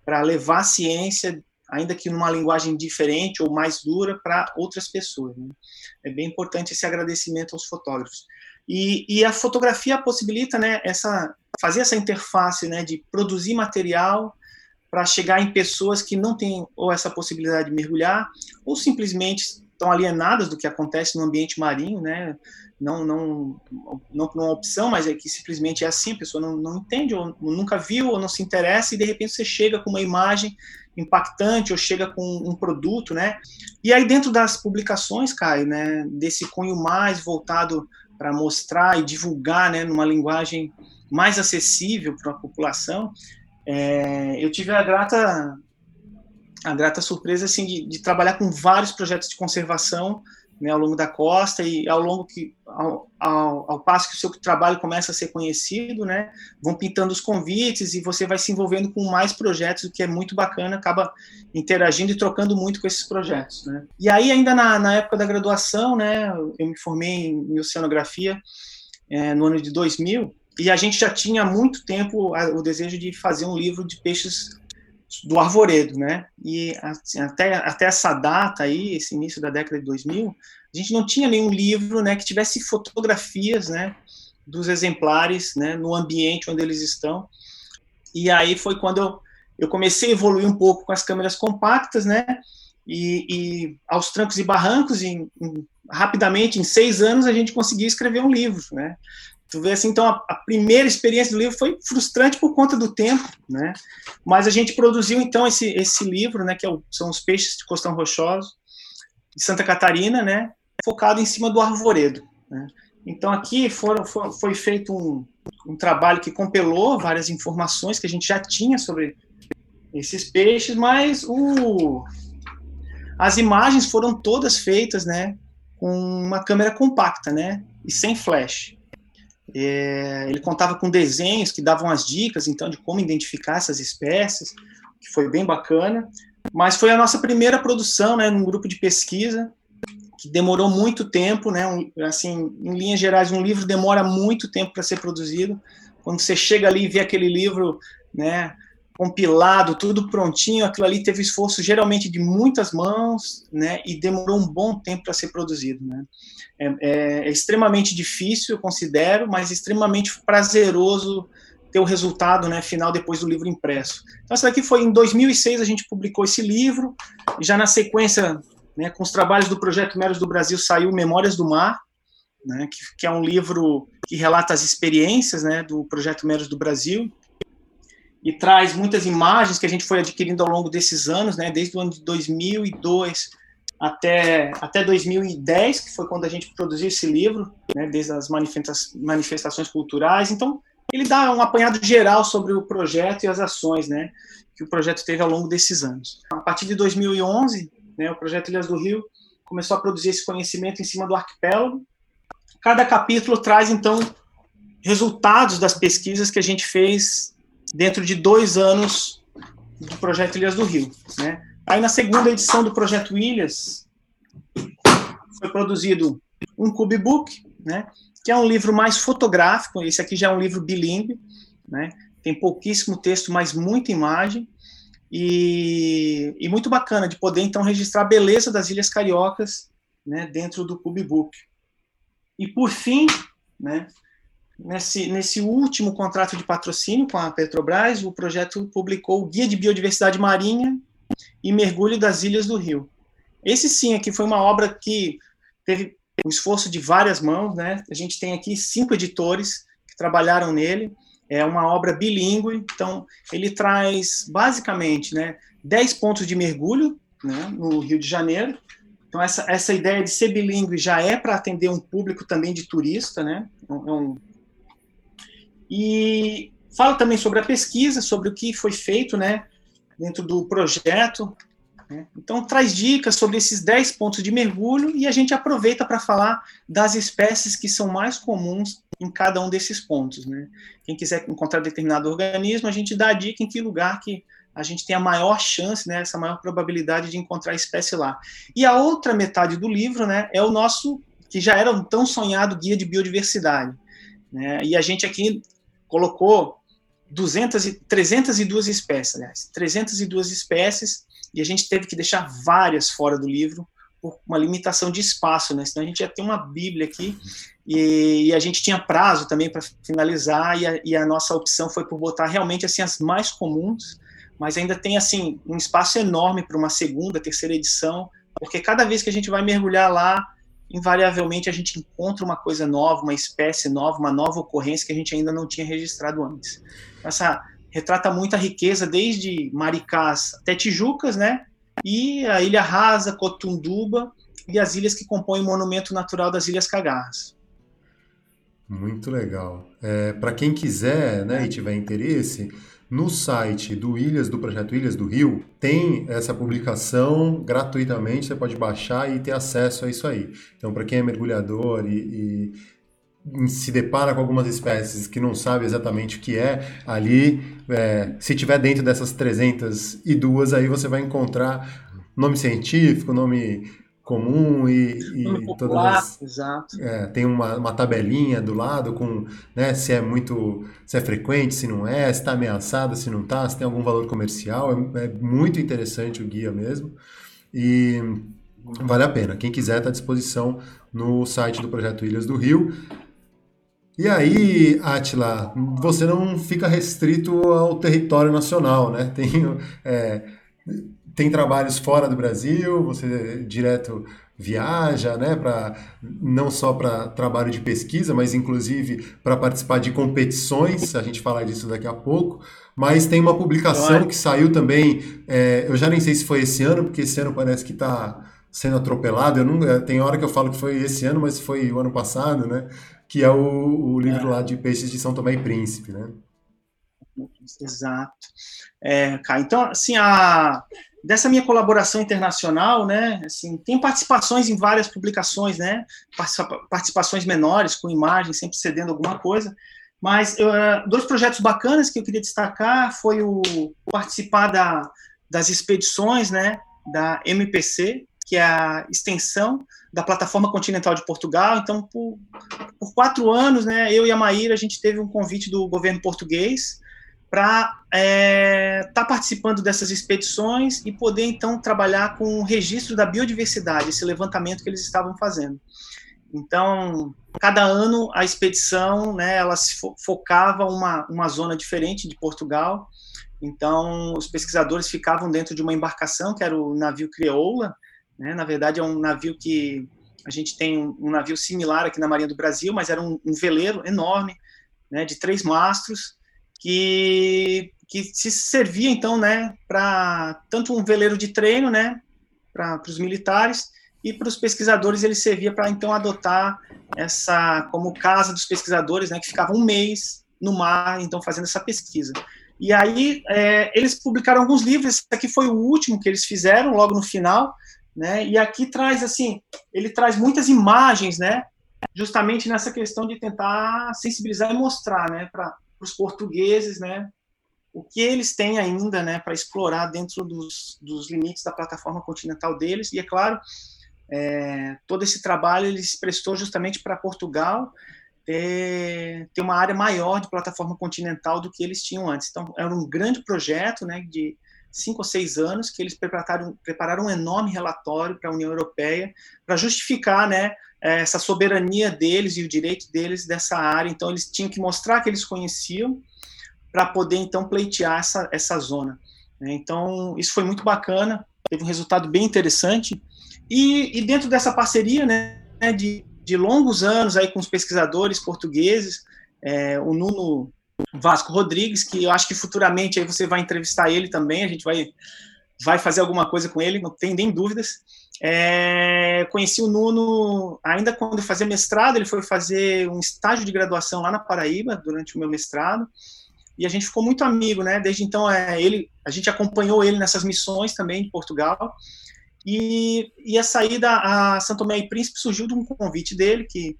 para levar a ciência ainda que numa linguagem diferente ou mais dura para outras pessoas. Né? É bem importante esse agradecimento aos fotógrafos. E, e, a fotografia possibilita, né, essa fazer essa interface, né, de produzir material para chegar em pessoas que não têm ou essa possibilidade de mergulhar ou simplesmente estão alienadas do que acontece no ambiente marinho, né? Não, não, não por uma opção, mas é que simplesmente é assim, a pessoa não, não entende, ou nunca viu, ou não se interessa, e de repente você chega com uma imagem impactante ou chega com um produto, né? E aí dentro das publicações, Caio, né, desse cunho mais voltado para mostrar e divulgar, né, numa linguagem mais acessível para a população, é, eu tive a grata a grata surpresa assim de, de trabalhar com vários projetos de conservação né, ao longo da costa e ao longo que ao, ao, ao, passo que o seu trabalho começa a ser conhecido, né, vão pintando os convites e você vai se envolvendo com mais projetos, o que é muito bacana, acaba interagindo e trocando muito com esses projetos, né. E aí ainda na, na época da graduação, né, eu me formei em oceanografia é, no ano de 2000 e a gente já tinha há muito tempo o desejo de fazer um livro de peixes do arvoredo, né? E assim, até, até essa data aí, esse início da década de 2000, a gente não tinha nenhum livro, né, que tivesse fotografias, né, dos exemplares, né, no ambiente onde eles estão. E aí foi quando eu, eu comecei a evoluir um pouco com as câmeras compactas, né? E, e aos trancos e barrancos, em, em, rapidamente, em seis anos, a gente conseguia escrever um livro, né? Tu vê assim, então a, a, primeira experiência do livro foi frustrante por conta do tempo, né? Mas a gente produziu então esse, esse livro, né? Que é o, são os peixes de costão rochoso de Santa Catarina, né? Focado em cima do arvoredo. Né? Então aqui foram, foi, foi feito um, um trabalho que compilou várias informações que a gente já tinha sobre esses peixes, mas o, as imagens foram todas feitas, né? Com uma câmera compacta, né? E sem flash. É, ele contava com desenhos que davam as dicas, então, de como identificar essas espécies, que foi bem bacana. Mas foi a nossa primeira produção, né, num grupo de pesquisa, que demorou muito tempo, né, um, assim, em linhas gerais, um livro demora muito tempo para ser produzido. quando você chega ali e vê aquele livro, né, compilado, tudo prontinho, aquilo ali teve esforço geralmente de muitas mãos, né, e demorou um bom tempo para ser produzido, né. É, é, é, extremamente difícil, eu considero, mas extremamente prazeroso ter o resultado, né, final depois do livro impresso. Então essa daqui foi em 2006 a gente publicou esse livro, já na sequência, né, com os trabalhos do projeto Meros do Brasil saiu Memórias do Mar, né, que, que é um livro que relata as experiências, né, do projeto Meros do Brasil, e traz muitas imagens que a gente foi adquirindo ao longo desses anos, né, desde o ano de 2002 até, até 2010, que foi quando a gente produziu esse livro, né, desde as manifestações culturais. Então, ele dá um apanhado geral sobre o projeto e as ações né, que o projeto teve ao longo desses anos. A partir de 2011, né, o projeto Ilhas do Rio começou a produzir esse conhecimento em cima do arquipélago. Cada capítulo traz, então, resultados das pesquisas que a gente fez dentro de dois anos do projeto Ilhas do Rio. Né? Aí na segunda edição do projeto Ilhas foi produzido um Cubebook, né? que é um livro mais fotográfico. Esse aqui já é um livro bilíngue, né? tem pouquíssimo texto, mas muita imagem. E, e, muito bacana de poder então registrar a beleza das Ilhas Cariocas né, dentro do Cubebook. E por fim, né, Nesse, nesse último contrato de patrocínio com a Petrobras, o projeto publicou o Guia de Biodiversidade Marinha e Mergulho das Ilhas do Rio. Esse sim aqui foi uma obra que teve o esforço de várias mãos, né? A gente tem aqui cinco editores que trabalharam nele. É uma obra bilíngue, então ele traz basicamente, né, 10 pontos de mergulho, né, no Rio de Janeiro. Então essa, essa ideia de ser bilíngue já é para atender um público também de turista, né? É um, e fala também sobre a pesquisa, sobre o que foi feito né, dentro do projeto. Né? Então, traz dicas sobre esses 10 pontos de mergulho e a gente aproveita para falar das espécies que são mais comuns em cada um desses pontos. Né? Quem quiser encontrar determinado organismo, a gente dá a dica em que lugar que a gente tem a maior chance, né, essa maior probabilidade de encontrar a espécie lá. E a outra metade do livro né, é o nosso, que já era um tão sonhado guia de biodiversidade. Né? E a gente aqui colocou 200 e, 302 espécies, aliás, 302 espécies, e a gente teve que deixar várias fora do livro por uma limitação de espaço, né? Senão a gente ia ter uma bíblia aqui e, e a gente tinha prazo também para finalizar e a, e a, nossa opção foi por botar realmente assim as mais comuns, mas ainda tem assim um espaço enorme para uma segunda, terceira edição, porque cada vez que a gente vai mergulhar lá invariavelmente a gente encontra uma coisa nova, uma espécie nova, uma nova ocorrência que a gente ainda não tinha registrado antes. Essa retrata muito a riqueza desde Maricás até Tijucas, né? E a Ilha Rasa, Cotunduba e as ilhas que compõem o monumento natural das Ilhas Cagarras. Muito legal. É, Para quem quiser né, e tiver interesse, no site do Ilhas, do projeto Ilhas do Rio, tem essa publicação gratuitamente, você pode baixar e ter acesso a isso aí. Então, para quem é mergulhador e, e, se depara com algumas espécies que não sabe exatamente o que é, ali, é, se tiver dentro dessas 302, aí você vai encontrar nome científico, nome comum e, e todas as, exato. É, tem uma, uma tabelinha do lado com né, se é muito se é frequente, se não é, se está ameaçada, se não está, se tem algum valor comercial. É, é, muito interessante o guia mesmo. E vale a pena. Quem quiser está à disposição no site do Projeto Ilhas do Rio. E aí, Atila, você não fica restrito ao território nacional, né? Tem, é, tem trabalhos fora do Brasil, você direto viaja, né, para não só para trabalho de pesquisa, mas inclusive para participar de competições. A gente fala disso daqui a pouco. Mas tem uma publicação que saiu também. É, eu já nem sei se foi esse ano, porque esse ano parece que está sendo atropelado. Eu não, é, tem hora que eu falo que foi esse ano, mas foi o ano passado, né? Que é o, o livro é. lá de peixes de São Tomé e Príncipe, né? Exato. É, então, assim, a, dessa minha colaboração internacional, né, assim, tem participações em várias publicações, né, participações menores, com imagem, sempre cedendo alguma coisa, mas uh, dois projetos bacanas que eu queria destacar foi o participar da, das expedições, né, da MPC, que é a extensão da plataforma continental de Portugal. Então, por, por quatro anos, né, eu e a Maíra, a gente teve um convite do governo português para estar é, tá participando dessas expedições e poder, então, trabalhar com o registro da biodiversidade, esse levantamento que eles estavam fazendo. Então, cada ano a expedição, né, ela se focava uma uma zona diferente de Portugal. Então, os pesquisadores ficavam dentro de uma embarcação que era o navio Crioula, né? Na verdade, é um navio que a gente tem um, navio similar aqui na Marinha do Brasil, mas era um, um veleiro enorme, né, de três mastros, que que se servia então, né, para tanto um veleiro de treino, né, para os militares e para os pesquisadores ele servia para então adotar essa como casa dos pesquisadores, né, que ficava um mês no mar, então fazendo essa pesquisa. E aí é, eles publicaram alguns livros. Esse aqui foi o último que eles fizeram logo no final, né? E aqui traz assim, ele traz muitas imagens, né? Justamente nessa questão de tentar sensibilizar e mostrar, né, para os portugueses, né, o que eles têm ainda, né, para explorar dentro dos, dos limites da plataforma continental deles. E é claro, é, todo esse trabalho ele se prestou justamente para Portugal ter, ter uma área maior de plataforma continental do que eles tinham antes. Então, era um grande projeto né, de cinco ou seis anos que eles prepararam, prepararam um enorme relatório para a União Europeia para justificar né, essa soberania deles e o direito deles dessa área. Então, eles tinham que mostrar que eles conheciam para poder, então, pleitear essa, essa zona. Né. Então, isso foi muito bacana, teve um resultado bem interessante. E, e dentro dessa parceria, né, de, de longos anos aí com os pesquisadores portugueses, é, o Nuno Vasco Rodrigues, que eu acho que futuramente aí você vai entrevistar ele também, a gente vai, vai fazer alguma coisa com ele, não tem nem dúvidas. É, conheci o Nuno ainda quando eu fazia mestrado, ele foi fazer um estágio de graduação lá na Paraíba durante o meu mestrado, e a gente ficou muito amigo, né? Desde então, é, ele, a gente acompanhou ele nessas missões também em Portugal, e, e a saída a Santo Tomé e Príncipe surgiu de um convite dele, que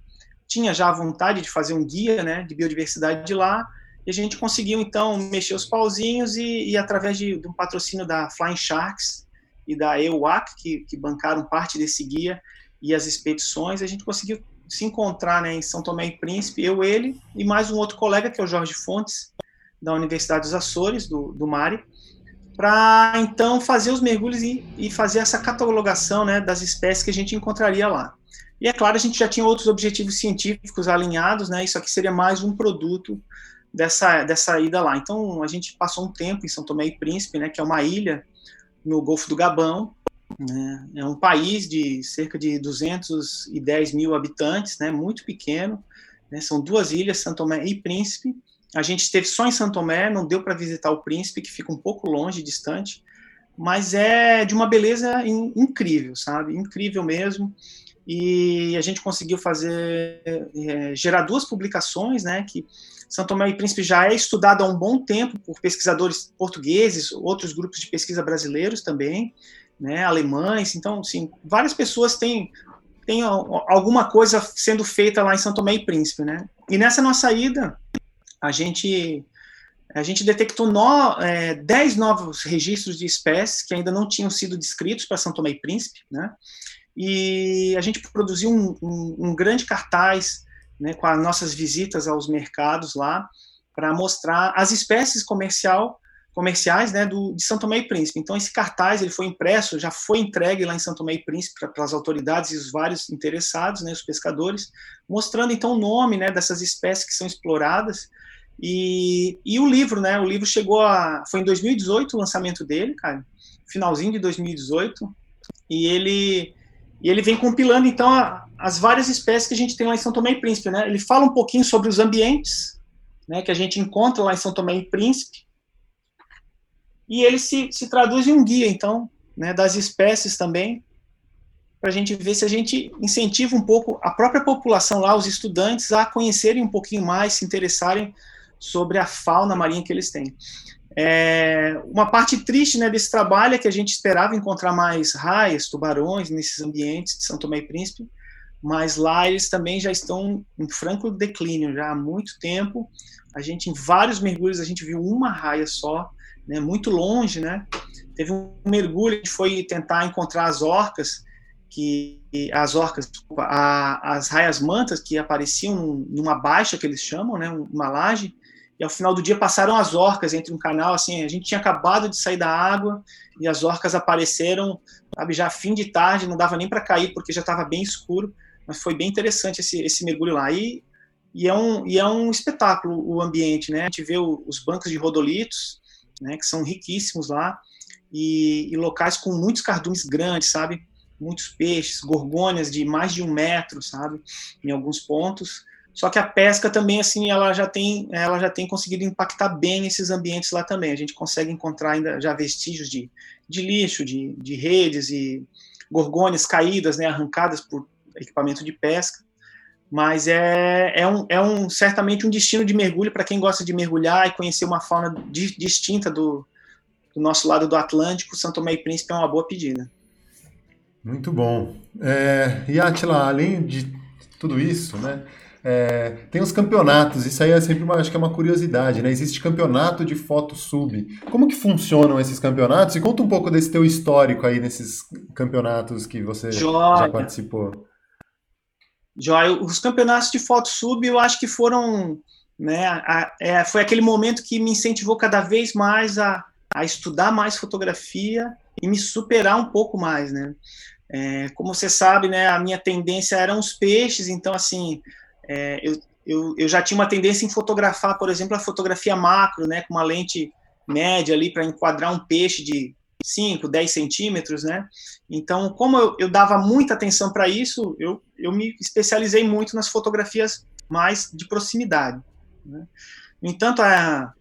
tinha já a vontade de fazer um guia né, de biodiversidade de lá, e a gente conseguiu, então, mexer os pauzinhos e, e através de, de, um patrocínio da Flying Sharks e da EUAC, que, que bancaram parte desse guia e as expedições, a gente conseguiu se encontrar né, em São Tomé e Príncipe, eu, ele e mais um outro colega, que é o Jorge Fontes, da Universidade dos Açores, do, do Mari, para então fazer os mergulhos e, e, fazer essa catalogação né, das espécies que a gente encontraria lá. E é claro, a gente já tinha outros objetivos científicos alinhados, né? Isso aqui seria mais um produto dessa, dessa ida lá. Então, a gente passou um tempo em São Tomé e Príncipe, né? Que é uma ilha no Golfo do Gabão. Né, é um país de cerca de 210 mil habitantes, né? Muito pequeno. Né, são duas ilhas, São Tomé e Príncipe a gente esteve só em Santo Tomé, não deu para visitar o Príncipe, que fica um pouco longe, distante, mas é de uma beleza in, incrível, sabe? Incrível mesmo. E a gente conseguiu fazer, é, gerar duas publicações, né? Que Santo Tomé e Príncipe já é estudado há um bom tempo por pesquisadores portugueses, outros grupos de pesquisa brasileiros também, né? Alemães. Então, assim, várias pessoas têm tem alguma coisa sendo feita lá em São Tomé e Príncipe, né? E nessa nossa ida, a gente a gente detectou no, é, 10 novos registros de espécies que ainda não tinham sido descritos para São Tomé e Príncipe, né? E a gente produziu um, um, um grande cartaz né, com as nossas visitas aos mercados lá para mostrar as espécies comercial, comerciais né, do, de São Tomé e Príncipe. Então, esse cartaz ele foi impresso, já foi entregue lá em São Tomé e Príncipe para as autoridades e os vários interessados, né, os pescadores, mostrando então o nome né, dessas espécies que são exploradas e, e o livro, né? O livro chegou a. Foi em 2018 o lançamento dele, cara. Finalzinho de 2018. E ele, e ele vem compilando, então, a, as várias espécies que a gente tem lá em São Tomé e Príncipe, né? Ele fala um pouquinho sobre os ambientes, né? Que a gente encontra lá em São Tomé e Príncipe. E ele se, se traduz em um guia, então, né? Das espécies também, para a gente ver se a gente incentiva um pouco a própria população lá, os estudantes, a conhecerem um pouquinho mais, se interessarem sobre a fauna marinha que eles têm. É, uma parte triste né, desse trabalho é que a gente esperava encontrar mais raias, tubarões nesses ambientes de São Tomé e Príncipe, mas lá eles também já estão em franco declínio já há muito tempo. A gente, em vários mergulhos, a gente viu uma raia só, né, muito longe, né? Teve um mergulho, a gente foi tentar encontrar as orcas, que as orcas, a, as raias mantas que apareciam numa baixa que eles chamam, né, uma laje, e ao final do dia passaram as orcas entre um canal, assim, a gente tinha acabado de sair da água e as orcas apareceram, sabe, já fim de tarde, não dava nem para cair porque já estava bem escuro, mas foi bem interessante esse, esse mergulho lá. E, e, é um, e é um espetáculo o ambiente, né? A gente vê o, os bancos de rodolitos, né, que são riquíssimos lá, e, e locais com muitos cardumes grandes, sabe? Muitos peixes, gorgônias de mais de um metro, sabe? Em alguns pontos. Só que a pesca também, assim, ela já tem, ela já tem conseguido impactar bem esses ambientes lá também. A gente consegue encontrar ainda já vestígios de, de lixo, de, de redes e gorgônias caídas, né, arrancadas por equipamento de pesca. Mas é, é, um, é um, certamente um destino de mergulho para quem gosta de mergulhar e conhecer uma fauna di, distinta do, do nosso lado do Atlântico. Santo Tomé e Príncipe é uma boa pedida. Muito bom. É, e Atila, além de tudo isso, né? É, tem os campeonatos, isso aí é sempre uma, acho que é uma curiosidade, né? Existe campeonato de foto sub. Como que funcionam esses campeonatos? E conta um pouco desse teu histórico aí nesses campeonatos que você Joia. já participou. Joia, os campeonatos de foto sub eu acho que foram, né, a, é, foi aquele momento que me incentivou cada vez mais a, a estudar mais fotografia e me superar um pouco mais, né? É, como você sabe, né, a minha tendência eram os peixes, então assim, é, eu, eu, eu já tinha uma tendência em fotografar, por exemplo, a fotografia macro, né, com uma lente média ali para enquadrar um peixe de 5, 10 centímetros, né? Então, como eu, eu dava muita atenção para isso, eu, eu me especializei muito nas fotografias mais de proximidade. Né? No entanto, a,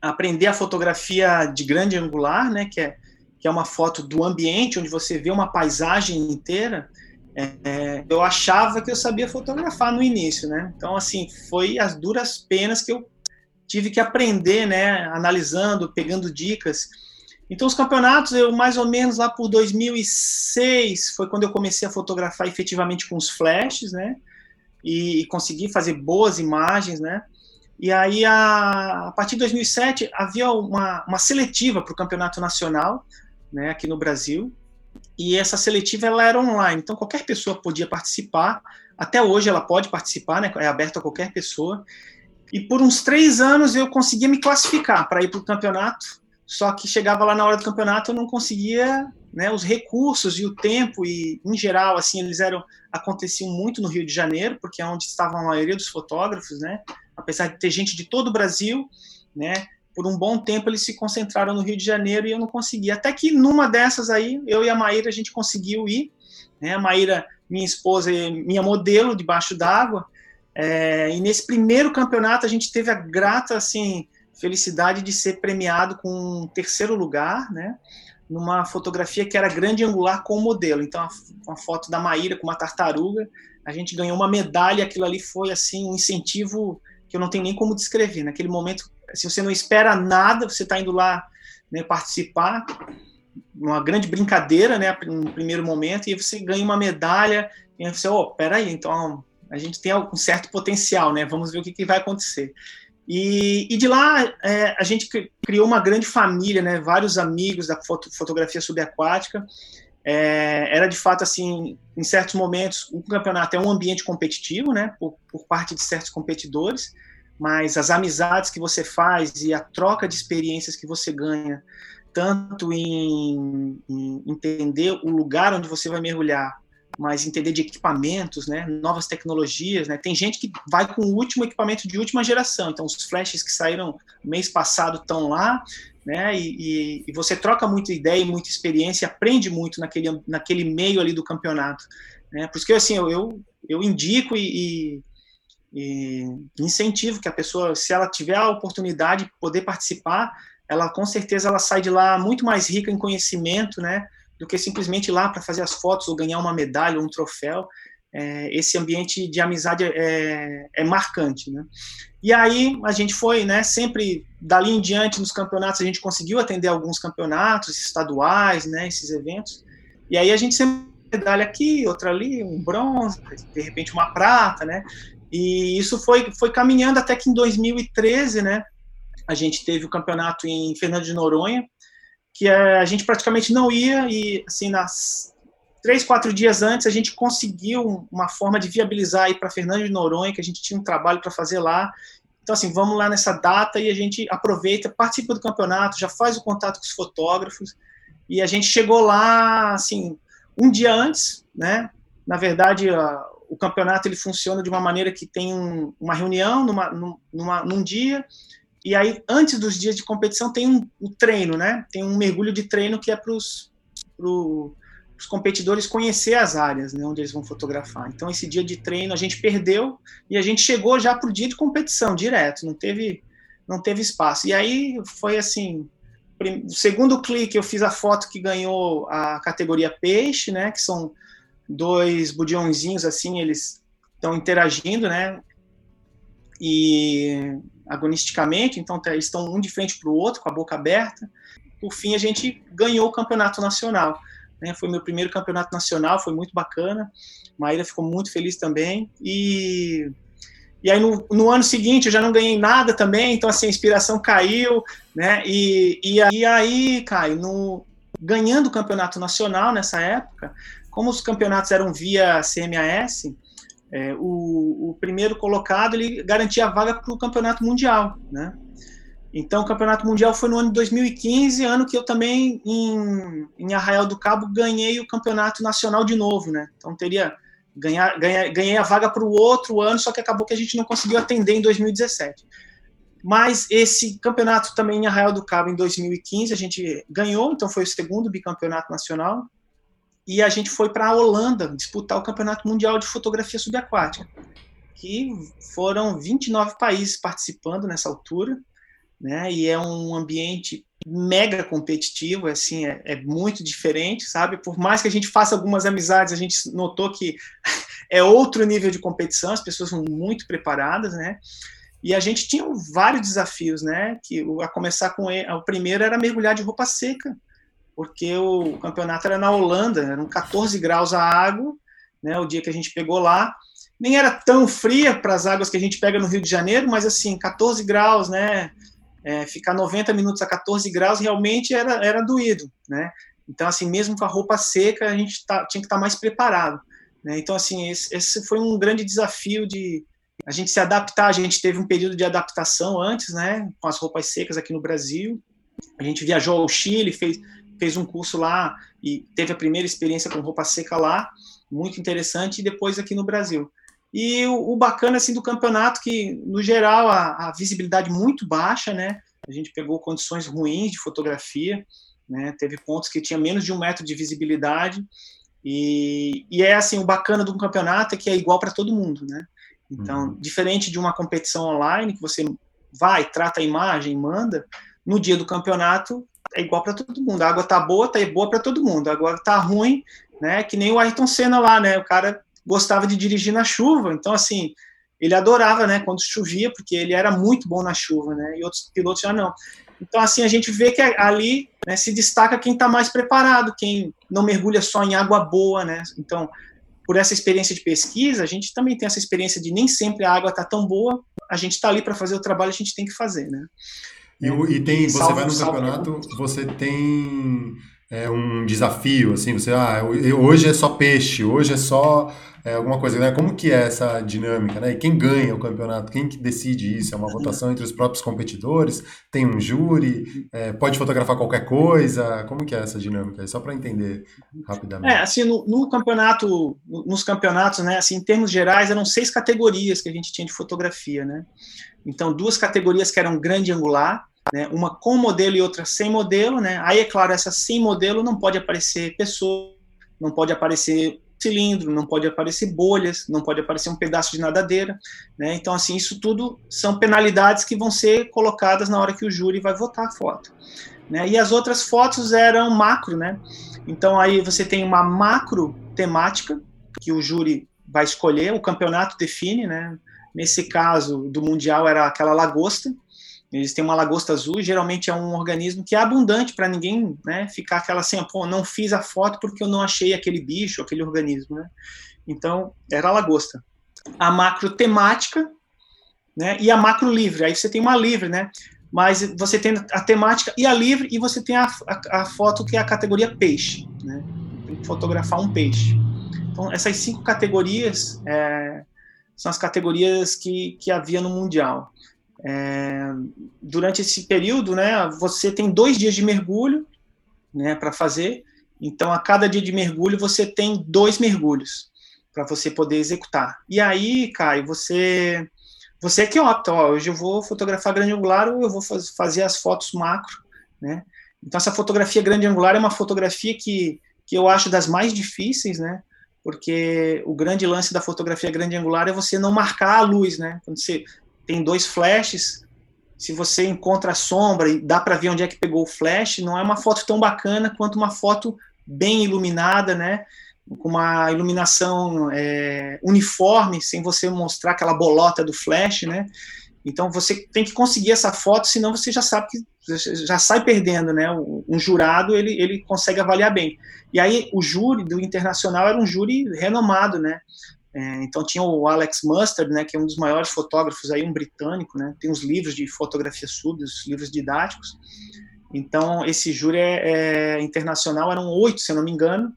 a aprender a fotografia de grande angular, né, que é, que é uma foto do ambiente, onde você vê uma paisagem inteira, é, eu achava que eu sabia fotografar no início, né? Então, assim, foi as duras penas que eu tive que aprender, né? Analisando, pegando dicas. Então, os campeonatos, eu mais ou menos lá por 2006 foi quando eu comecei a fotografar efetivamente com os flashes, né? E, e consegui fazer boas imagens, né? E aí, a, a partir de 2007, havia uma, uma seletiva para o campeonato nacional, né? Aqui no Brasil e essa seletiva ela era online, então qualquer pessoa podia participar. Até hoje ela pode participar, né? É aberto a qualquer pessoa. E por uns três anos eu conseguia me classificar para ir para o campeonato. Só que chegava lá na hora do campeonato eu não conseguia, né? Os recursos e o tempo e em geral assim eles eram aconteciam muito no Rio de Janeiro, porque é onde estavam a maioria dos fotógrafos, né? Apesar de ter gente de todo o Brasil, né? por um bom tempo eles se concentraram no Rio de Janeiro e eu não consegui. Até que numa dessas aí, eu e a Maíra, a gente conseguiu ir. Né? A Maíra, minha esposa, minha modelo debaixo d'água. É, e nesse primeiro campeonato a gente teve a grata assim, felicidade de ser premiado com um terceiro lugar, né? numa fotografia que era grande angular com o modelo. Então, uma foto da Maíra com uma tartaruga, a gente ganhou uma medalha, aquilo ali foi assim um incentivo que eu não tenho nem como descrever. Naquele momento, se você não espera nada, você está indo lá né, participar, uma grande brincadeira, né, no primeiro momento, e você ganha uma medalha, e você, oh, peraí, então a gente tem um certo potencial, né, vamos ver o que, que vai acontecer. E, e de lá é, a gente criou uma grande família, né, vários amigos da foto, fotografia subaquática, é, era de fato assim, em certos momentos, o campeonato é um ambiente competitivo, né, por, por, parte de certos competidores, mas as amizades que você faz e a troca de experiências que você ganha, tanto em, em entender o lugar onde você vai mergulhar, mas entender de equipamentos, né, novas tecnologias, né, tem gente que vai com o último equipamento de última geração, então os flashes que saíram mês passado estão lá, né? E, e, e, você troca muita ideia e muita experiência, aprende muito naquele, naquele meio ali do campeonato, né? Por isso que assim eu, eu, eu indico e, e, incentivo que a pessoa, se ela tiver a oportunidade de poder participar, ela com certeza ela sai de lá muito mais rica em conhecimento, né? Do que simplesmente ir lá para fazer as fotos ou ganhar uma medalha ou um troféu é, esse ambiente de amizade é, é, marcante, né? E aí a gente foi, né, sempre dali em diante nos campeonatos a gente conseguiu atender alguns campeonatos estaduais, né, esses eventos. E aí a gente sempre medalha aqui, outra ali, um bronze, de repente uma prata, né? E isso foi foi caminhando até que em 2013, né, a gente teve o campeonato em Fernando de Noronha, que a gente praticamente não ia e assim nas três, quatro dias antes, a gente conseguiu uma forma de viabilizar ir para Fernando de Noronha, que a gente tinha um trabalho para fazer lá. Então, assim, vamos lá nessa data e a gente aproveita, participa do campeonato, já faz o contato com os fotógrafos. E a gente chegou lá, assim, um dia antes, né? Na verdade, a, o campeonato ele funciona de uma maneira que tem um, uma reunião numa, numa, num dia, e aí, antes dos dias de competição, tem um, um treino, né? Tem um mergulho de treino que é para os pro, competidores conhecer as áreas né, onde eles vão fotografar. Então, esse dia de treino a gente perdeu e a gente chegou já para o dia de competição, direto, não teve, não teve espaço. E aí foi assim: segundo clique eu fiz a foto que ganhou a categoria peixe, né? Que são dois budiãozinhos assim, eles estão interagindo, né? E agonisticamente, então tá, estão um de frente para o outro, com a boca aberta. Por fim, a gente ganhou o campeonato nacional. Né? Foi meu primeiro campeonato nacional, foi muito bacana. Maíra ficou muito feliz também. E, e aí, no, no, ano seguinte, eu já não ganhei nada também, então, assim, a inspiração caiu, né? E, e, e aí, Caio, no, ganhando o campeonato nacional nessa época, como os campeonatos eram via CMAS, é, o, o, primeiro colocado ele garantia a vaga para o campeonato mundial, né? Então, o campeonato mundial foi no ano de 2015, ano que eu também, em, em Arraial do Cabo, ganhei o campeonato nacional de novo, né? Então, teria ganhar, ganhar, ganhei a vaga para o outro ano, só que acabou que a gente não conseguiu atender em 2017. Mas esse campeonato também em Arraial do Cabo, em 2015, a gente ganhou, então foi o segundo bicampeonato nacional e a gente foi para a Holanda disputar o Campeonato Mundial de Fotografia Subaquática, que foram 29 países participando nessa altura, né? E é um ambiente mega competitivo, assim, é, é, muito diferente, sabe? Por mais que a gente faça algumas amizades, a gente notou que é outro nível de competição, as pessoas são muito preparadas, né? E a gente tinha vários desafios, né? Que a começar com ele, o primeiro era mergulhar de roupa seca, porque o campeonato era na Holanda, eram 14 graus a água, né, o dia que a gente pegou lá. Nem era tão fria para as águas que a gente pega no Rio de Janeiro, mas assim, 14 graus, né? É, ficar 90 minutos a 14 graus realmente era, era doído, né? Então, assim, mesmo com a roupa seca, a gente tá, tinha que estar tá mais preparado. Né? Então, assim, esse, esse, foi um grande desafio de a gente se adaptar. A gente teve um período de adaptação antes, né? Com as roupas secas aqui no Brasil. A gente viajou ao Chile, fez, fez um curso lá e teve a primeira experiência com roupa seca lá, muito interessante, e depois aqui no Brasil. E o, o bacana assim do campeonato que no geral a, a, visibilidade muito baixa, né? A gente pegou condições ruins de fotografia, né? Teve pontos que tinha menos de um metro de visibilidade e, e é assim o bacana do campeonato é que é igual para todo mundo, né? Então, uhum. diferente de uma competição online que você vai, trata a imagem, manda, no dia do campeonato é igual para todo mundo. A água tá boa, tá boa para todo mundo. Agora tá ruim, né? Que nem o Ayrton Senna lá, né? O cara gostava de dirigir na chuva, então assim, ele adorava, né, quando chovia, porque ele era muito bom na chuva, né? E outros pilotos já não. Então assim, a gente vê que ali né, se destaca quem está mais preparado, quem não mergulha só em água boa, né? Então, por essa experiência de pesquisa, a gente também tem essa experiência de nem sempre a água tá tão boa, a gente está ali para fazer o trabalho, a gente tem que fazer, né? E, e tem, você salve, vai no campeonato, você tem é, um desafio, assim, você, ah, hoje é só peixe, hoje é só é, alguma coisa, né? Como que é essa dinâmica, né? E quem ganha o campeonato? Quem que decide isso? É uma votação entre os próprios competidores? Tem um júri? É, pode fotografar qualquer coisa? Como que é essa dinâmica? Só para entender rapidamente. É, assim, no, no, campeonato, nos campeonatos, né, assim, em termos gerais, eram seis categorias que a gente tinha de fotografia, né? Então, duas categorias que eram grande angular, né, uma com modelo e outra sem modelo, né? Aí, é claro, essa sem modelo não pode aparecer pessoa, não pode aparecer cilindro, não pode aparecer bolhas, não pode aparecer um pedaço de nadadeira, né? Então, assim, isso tudo são penalidades que vão ser colocadas na hora que o júri vai votar a foto, né? E as outras fotos eram macro, né? Então, aí você tem uma macro temática que o júri vai escolher, o campeonato define, né? Nesse caso do mundial era aquela lagosta, eles têm uma lagosta azul, geralmente é um organismo que é abundante para ninguém né, ficar aquela assim, pô, não fiz a foto porque eu não achei aquele bicho, aquele organismo. Né? Então, era a lagosta. A macro temática né, e a macro livre. Aí você tem uma livre, né? Mas você tem a temática e a livre, e você tem a, a, a foto que é a categoria peixe. Né? tem que fotografar um peixe. Então, essas cinco categorias é, são as categorias que, que havia no Mundial. É, durante esse período, né, você tem dois dias de mergulho né, para fazer. Então, a cada dia de mergulho, você tem dois mergulhos para você poder executar. E aí, Caio, você você é que opta, ó, hoje eu vou fotografar grande angular ou eu vou faz, fazer as fotos macro, né? Então essa fotografia grande angular é uma fotografia que, que eu acho das mais difíceis, né? Porque o grande lance da fotografia grande angular é você não marcar a luz, né? Quando você tem dois flashes, se você encontra a sombra e dá para ver onde é que pegou o flash, não é uma foto tão bacana quanto uma foto bem iluminada, né? com uma iluminação é, uniforme, sem você mostrar aquela bolota do flash, né? Então você tem que conseguir essa foto, senão você já sabe que já sai perdendo, né? Um jurado ele, ele consegue avaliar bem. E aí o júri do internacional era um júri renomado, né? É, então tinha o Alex Mustard, né? Que é um dos maiores fotógrafos aí, um britânico, né? Tem uns livros de fotografia sub, os livros didáticos. Então esse júri é, é internacional eram oito, se eu não me engano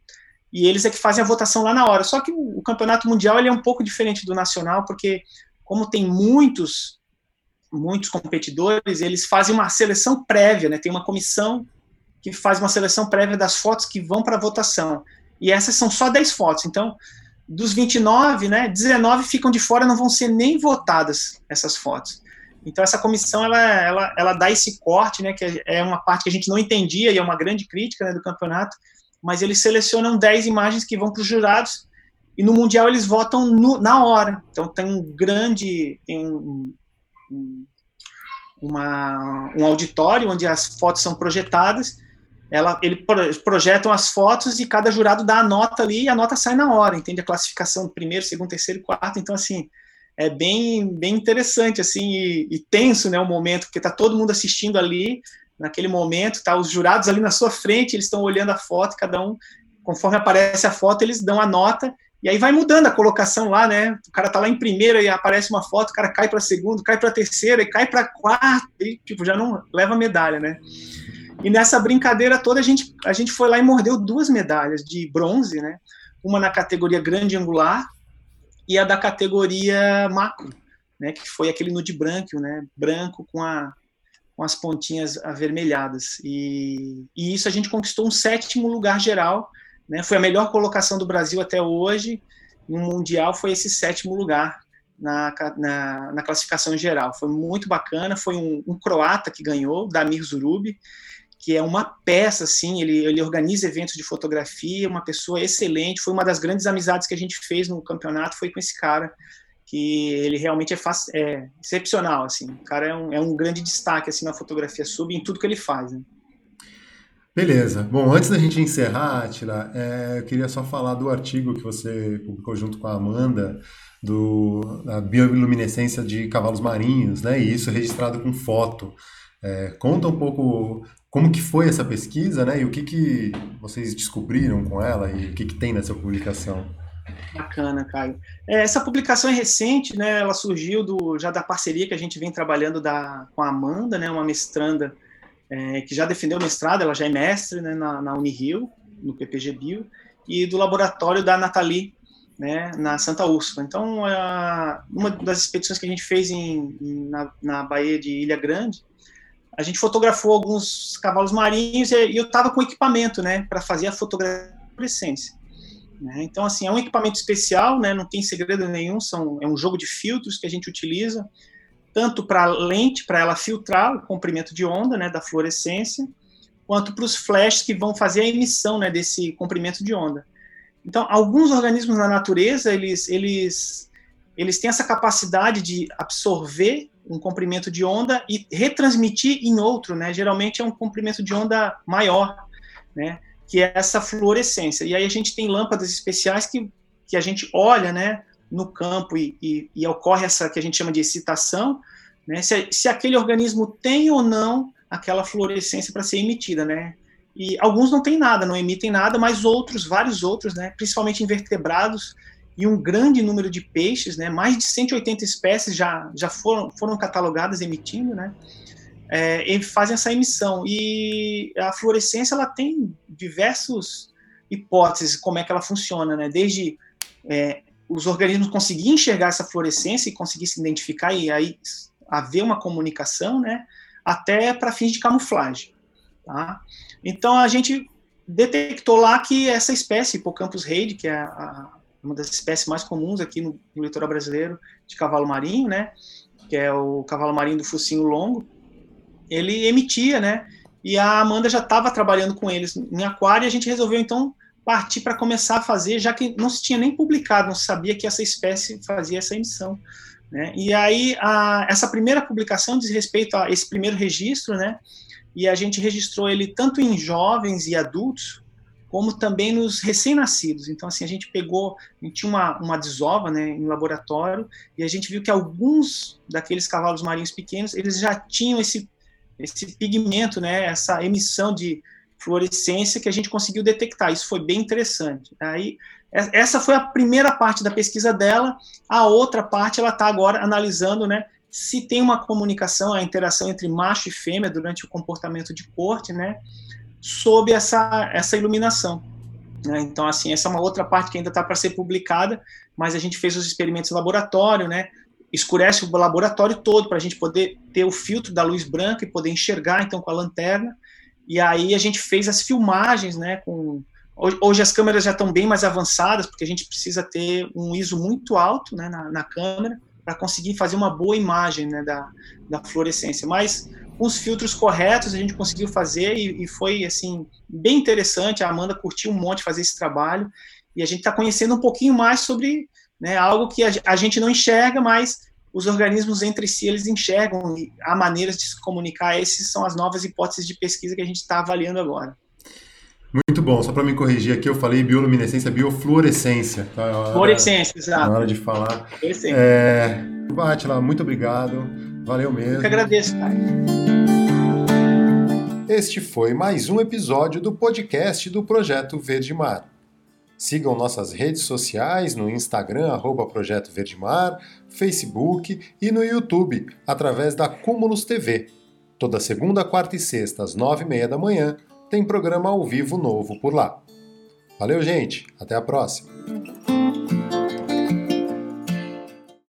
e eles é que fazem a votação lá na hora. Só que o, campeonato mundial ele é um pouco diferente do nacional, porque como tem muitos muitos competidores, eles fazem uma seleção prévia, né? Tem uma comissão que faz uma seleção prévia das fotos que vão para a votação. E essas são só 10 fotos. Então, dos 29, né, 19 ficam de fora, não vão ser nem votadas essas fotos. Então essa comissão ela, ela, ela dá esse corte, né, que é uma parte que a gente não entendia e é uma grande crítica né, do campeonato, mas eles selecionam 10 imagens que vão para os jurados e no Mundial eles votam no, na hora. Então tem um grande. Tem um, um, uma, um auditório onde as fotos são projetadas. Ela, ele projetam as fotos e cada jurado dá a nota ali e a nota sai na hora, entende? A classificação primeiro, segundo, terceiro, quarto. Então, assim, é bem, bem interessante, assim, e, e tenso, né, o momento, porque tá todo mundo assistindo ali, naquele momento, tá os jurados ali na sua frente, eles estão olhando a foto, cada um, conforme aparece a foto, eles dão a nota, e aí vai mudando a colocação lá, né? O cara tá lá em primeira e aparece uma foto, o cara cai para segundo, cai para terceira e cai para quarta, e tipo, já não leva medalha, né? E nessa brincadeira toda a gente a gente foi lá e mordeu duas medalhas de bronze, né? Uma na categoria grande angular e a da categoria macro, né, que foi aquele nude branco, né? Branco com a com as pontinhas avermelhadas. E, e isso a gente conquistou um sétimo lugar geral, né? Foi a melhor colocação do Brasil até hoje. No Mundial foi esse sétimo lugar na, na, na classificação geral. Foi muito bacana. Foi um, um croata que ganhou, Damir Zurubi, que é uma peça, assim, ele, ele organiza eventos de fotografia, uma pessoa excelente. Foi uma das grandes amizades que a gente fez no campeonato, foi com esse cara que ele realmente é, é excepcional, assim. O cara é um, é um, grande destaque, assim, na fotografia sub em tudo que ele faz, né? Beleza. Bom, antes da gente encerrar, Atila, é, eu queria só falar do artigo que você publicou junto com a Amanda, do, da bioluminescência de cavalos marinhos, né? E isso registrado com foto. É, conta um pouco como que foi essa pesquisa, né? E o que, que vocês descobriram com ela e o que, que tem nessa publicação. Bacana, Caio. É, essa publicação é recente, né? Ela surgiu do, já da parceria que a gente vem trabalhando da, com a Amanda, né? Uma mestranda é, que já defendeu mestrado, ela já é mestre né, na, na Unirio, no PPG Bio, e do laboratório da Nathalie, né, na Santa Úrsula. Então, é, uma das expedições que a gente fez em, na, na de Ilha Grande, a gente fotografou alguns cavalos marinhos e, eu estava com equipamento, né, para fazer a fotografia de essência. Né? Então, assim, é um equipamento especial, né? não tem segredo nenhum, são, é um jogo de filtros que a gente utiliza, tanto para a lente, para ela filtrar o comprimento de onda né, da fluorescência, quanto para os flashes que vão fazer a emissão né, desse comprimento de onda. Então, alguns organismos na natureza, eles, eles, eles têm essa capacidade de absorver um comprimento de onda e retransmitir em outro, né? Geralmente é um comprimento de onda maior, né? que é essa fluorescência. E aí a gente tem lâmpadas especiais que, que a gente olha né, no campo e, e, e ocorre essa que a gente chama de excitação, né, se, se aquele organismo tem ou não aquela fluorescência para ser emitida, né? E alguns não têm nada, não emitem nada, mas outros, vários outros, né, principalmente invertebrados e um grande número de peixes, né, mais de 180 espécies já, já foram, foram catalogadas emitindo, né, é, fazem essa emissão. E a fluorescência ela tem diversos hipóteses, como é que ela funciona, né? Desde é, os organismos conseguirem enxergar essa fluorescência e conseguir se identificar e aí haver uma comunicação, né? Até para fins de camuflagem, tá? Então a gente detectou lá que essa espécie, Hippocampus reid, que é a, uma das espécies mais comuns aqui no, no litoral brasileiro de cavalo marinho, né? Que é o cavalo marinho do focinho longo, ele emitia, né? E a Amanda já estava trabalhando com eles em aquário e a gente resolveu então partir para começar a fazer, já que não se tinha nem publicado, não se sabia que essa espécie fazia essa emissão. Né? E aí, a, essa primeira publicação diz respeito a esse primeiro registro, né? e a gente registrou ele tanto em jovens e adultos, como também nos recém-nascidos. Então, assim, a gente pegou, a gente tinha uma, uma desova né, em laboratório, e a gente viu que alguns daqueles cavalos marinhos pequenos, eles já tinham esse, esse pigmento, né, essa emissão de fluorescência que a gente conseguiu detectar. Isso foi bem interessante. Aí, essa foi a primeira parte da pesquisa dela. A outra parte, ela está agora analisando, né, se tem uma comunicação, a interação entre macho e fêmea durante o comportamento de corte, né, sob essa, essa iluminação. Né? Então, assim, essa é uma outra parte que ainda está para ser publicada, mas a gente fez os experimentos em laboratório, né, escurece o laboratório todo para a gente poder ter o filtro da luz branca e poder enxergar, então, com a lanterna, e aí a gente fez as filmagens, né, com Hoje, as câmeras já estão bem mais avançadas, porque a gente precisa ter um ISO muito alto né, na, na câmera, para conseguir fazer uma boa imagem né, da, da fluorescência. Mas com os filtros corretos a gente conseguiu fazer e, e, foi assim bem interessante. A Amanda curtiu um monte fazer esse trabalho e a gente está conhecendo um pouquinho mais sobre né, algo que a, a, gente não enxerga, mas os organismos entre si eles enxergam e há maneiras de se comunicar. Essas são as novas hipóteses de pesquisa que a gente está avaliando agora. Muito bom, só para me corrigir aqui, eu falei bioluminescência, biofluorescência. Tá? Fluorescência, exato. Na hora de falar. É, Batila, muito obrigado, valeu mesmo. Eu que agradeço, cara. Este foi mais um episódio do podcast do Projeto Verde Mar. Sigam nossas redes sociais no Instagram, arroba Projeto Verde Mar, Facebook e no YouTube, através da Cúmulos TV. Toda segunda, quarta e sexta, às nove e meia da manhã, tem programa ao vivo novo por lá. Valeu, gente. Até a próxima.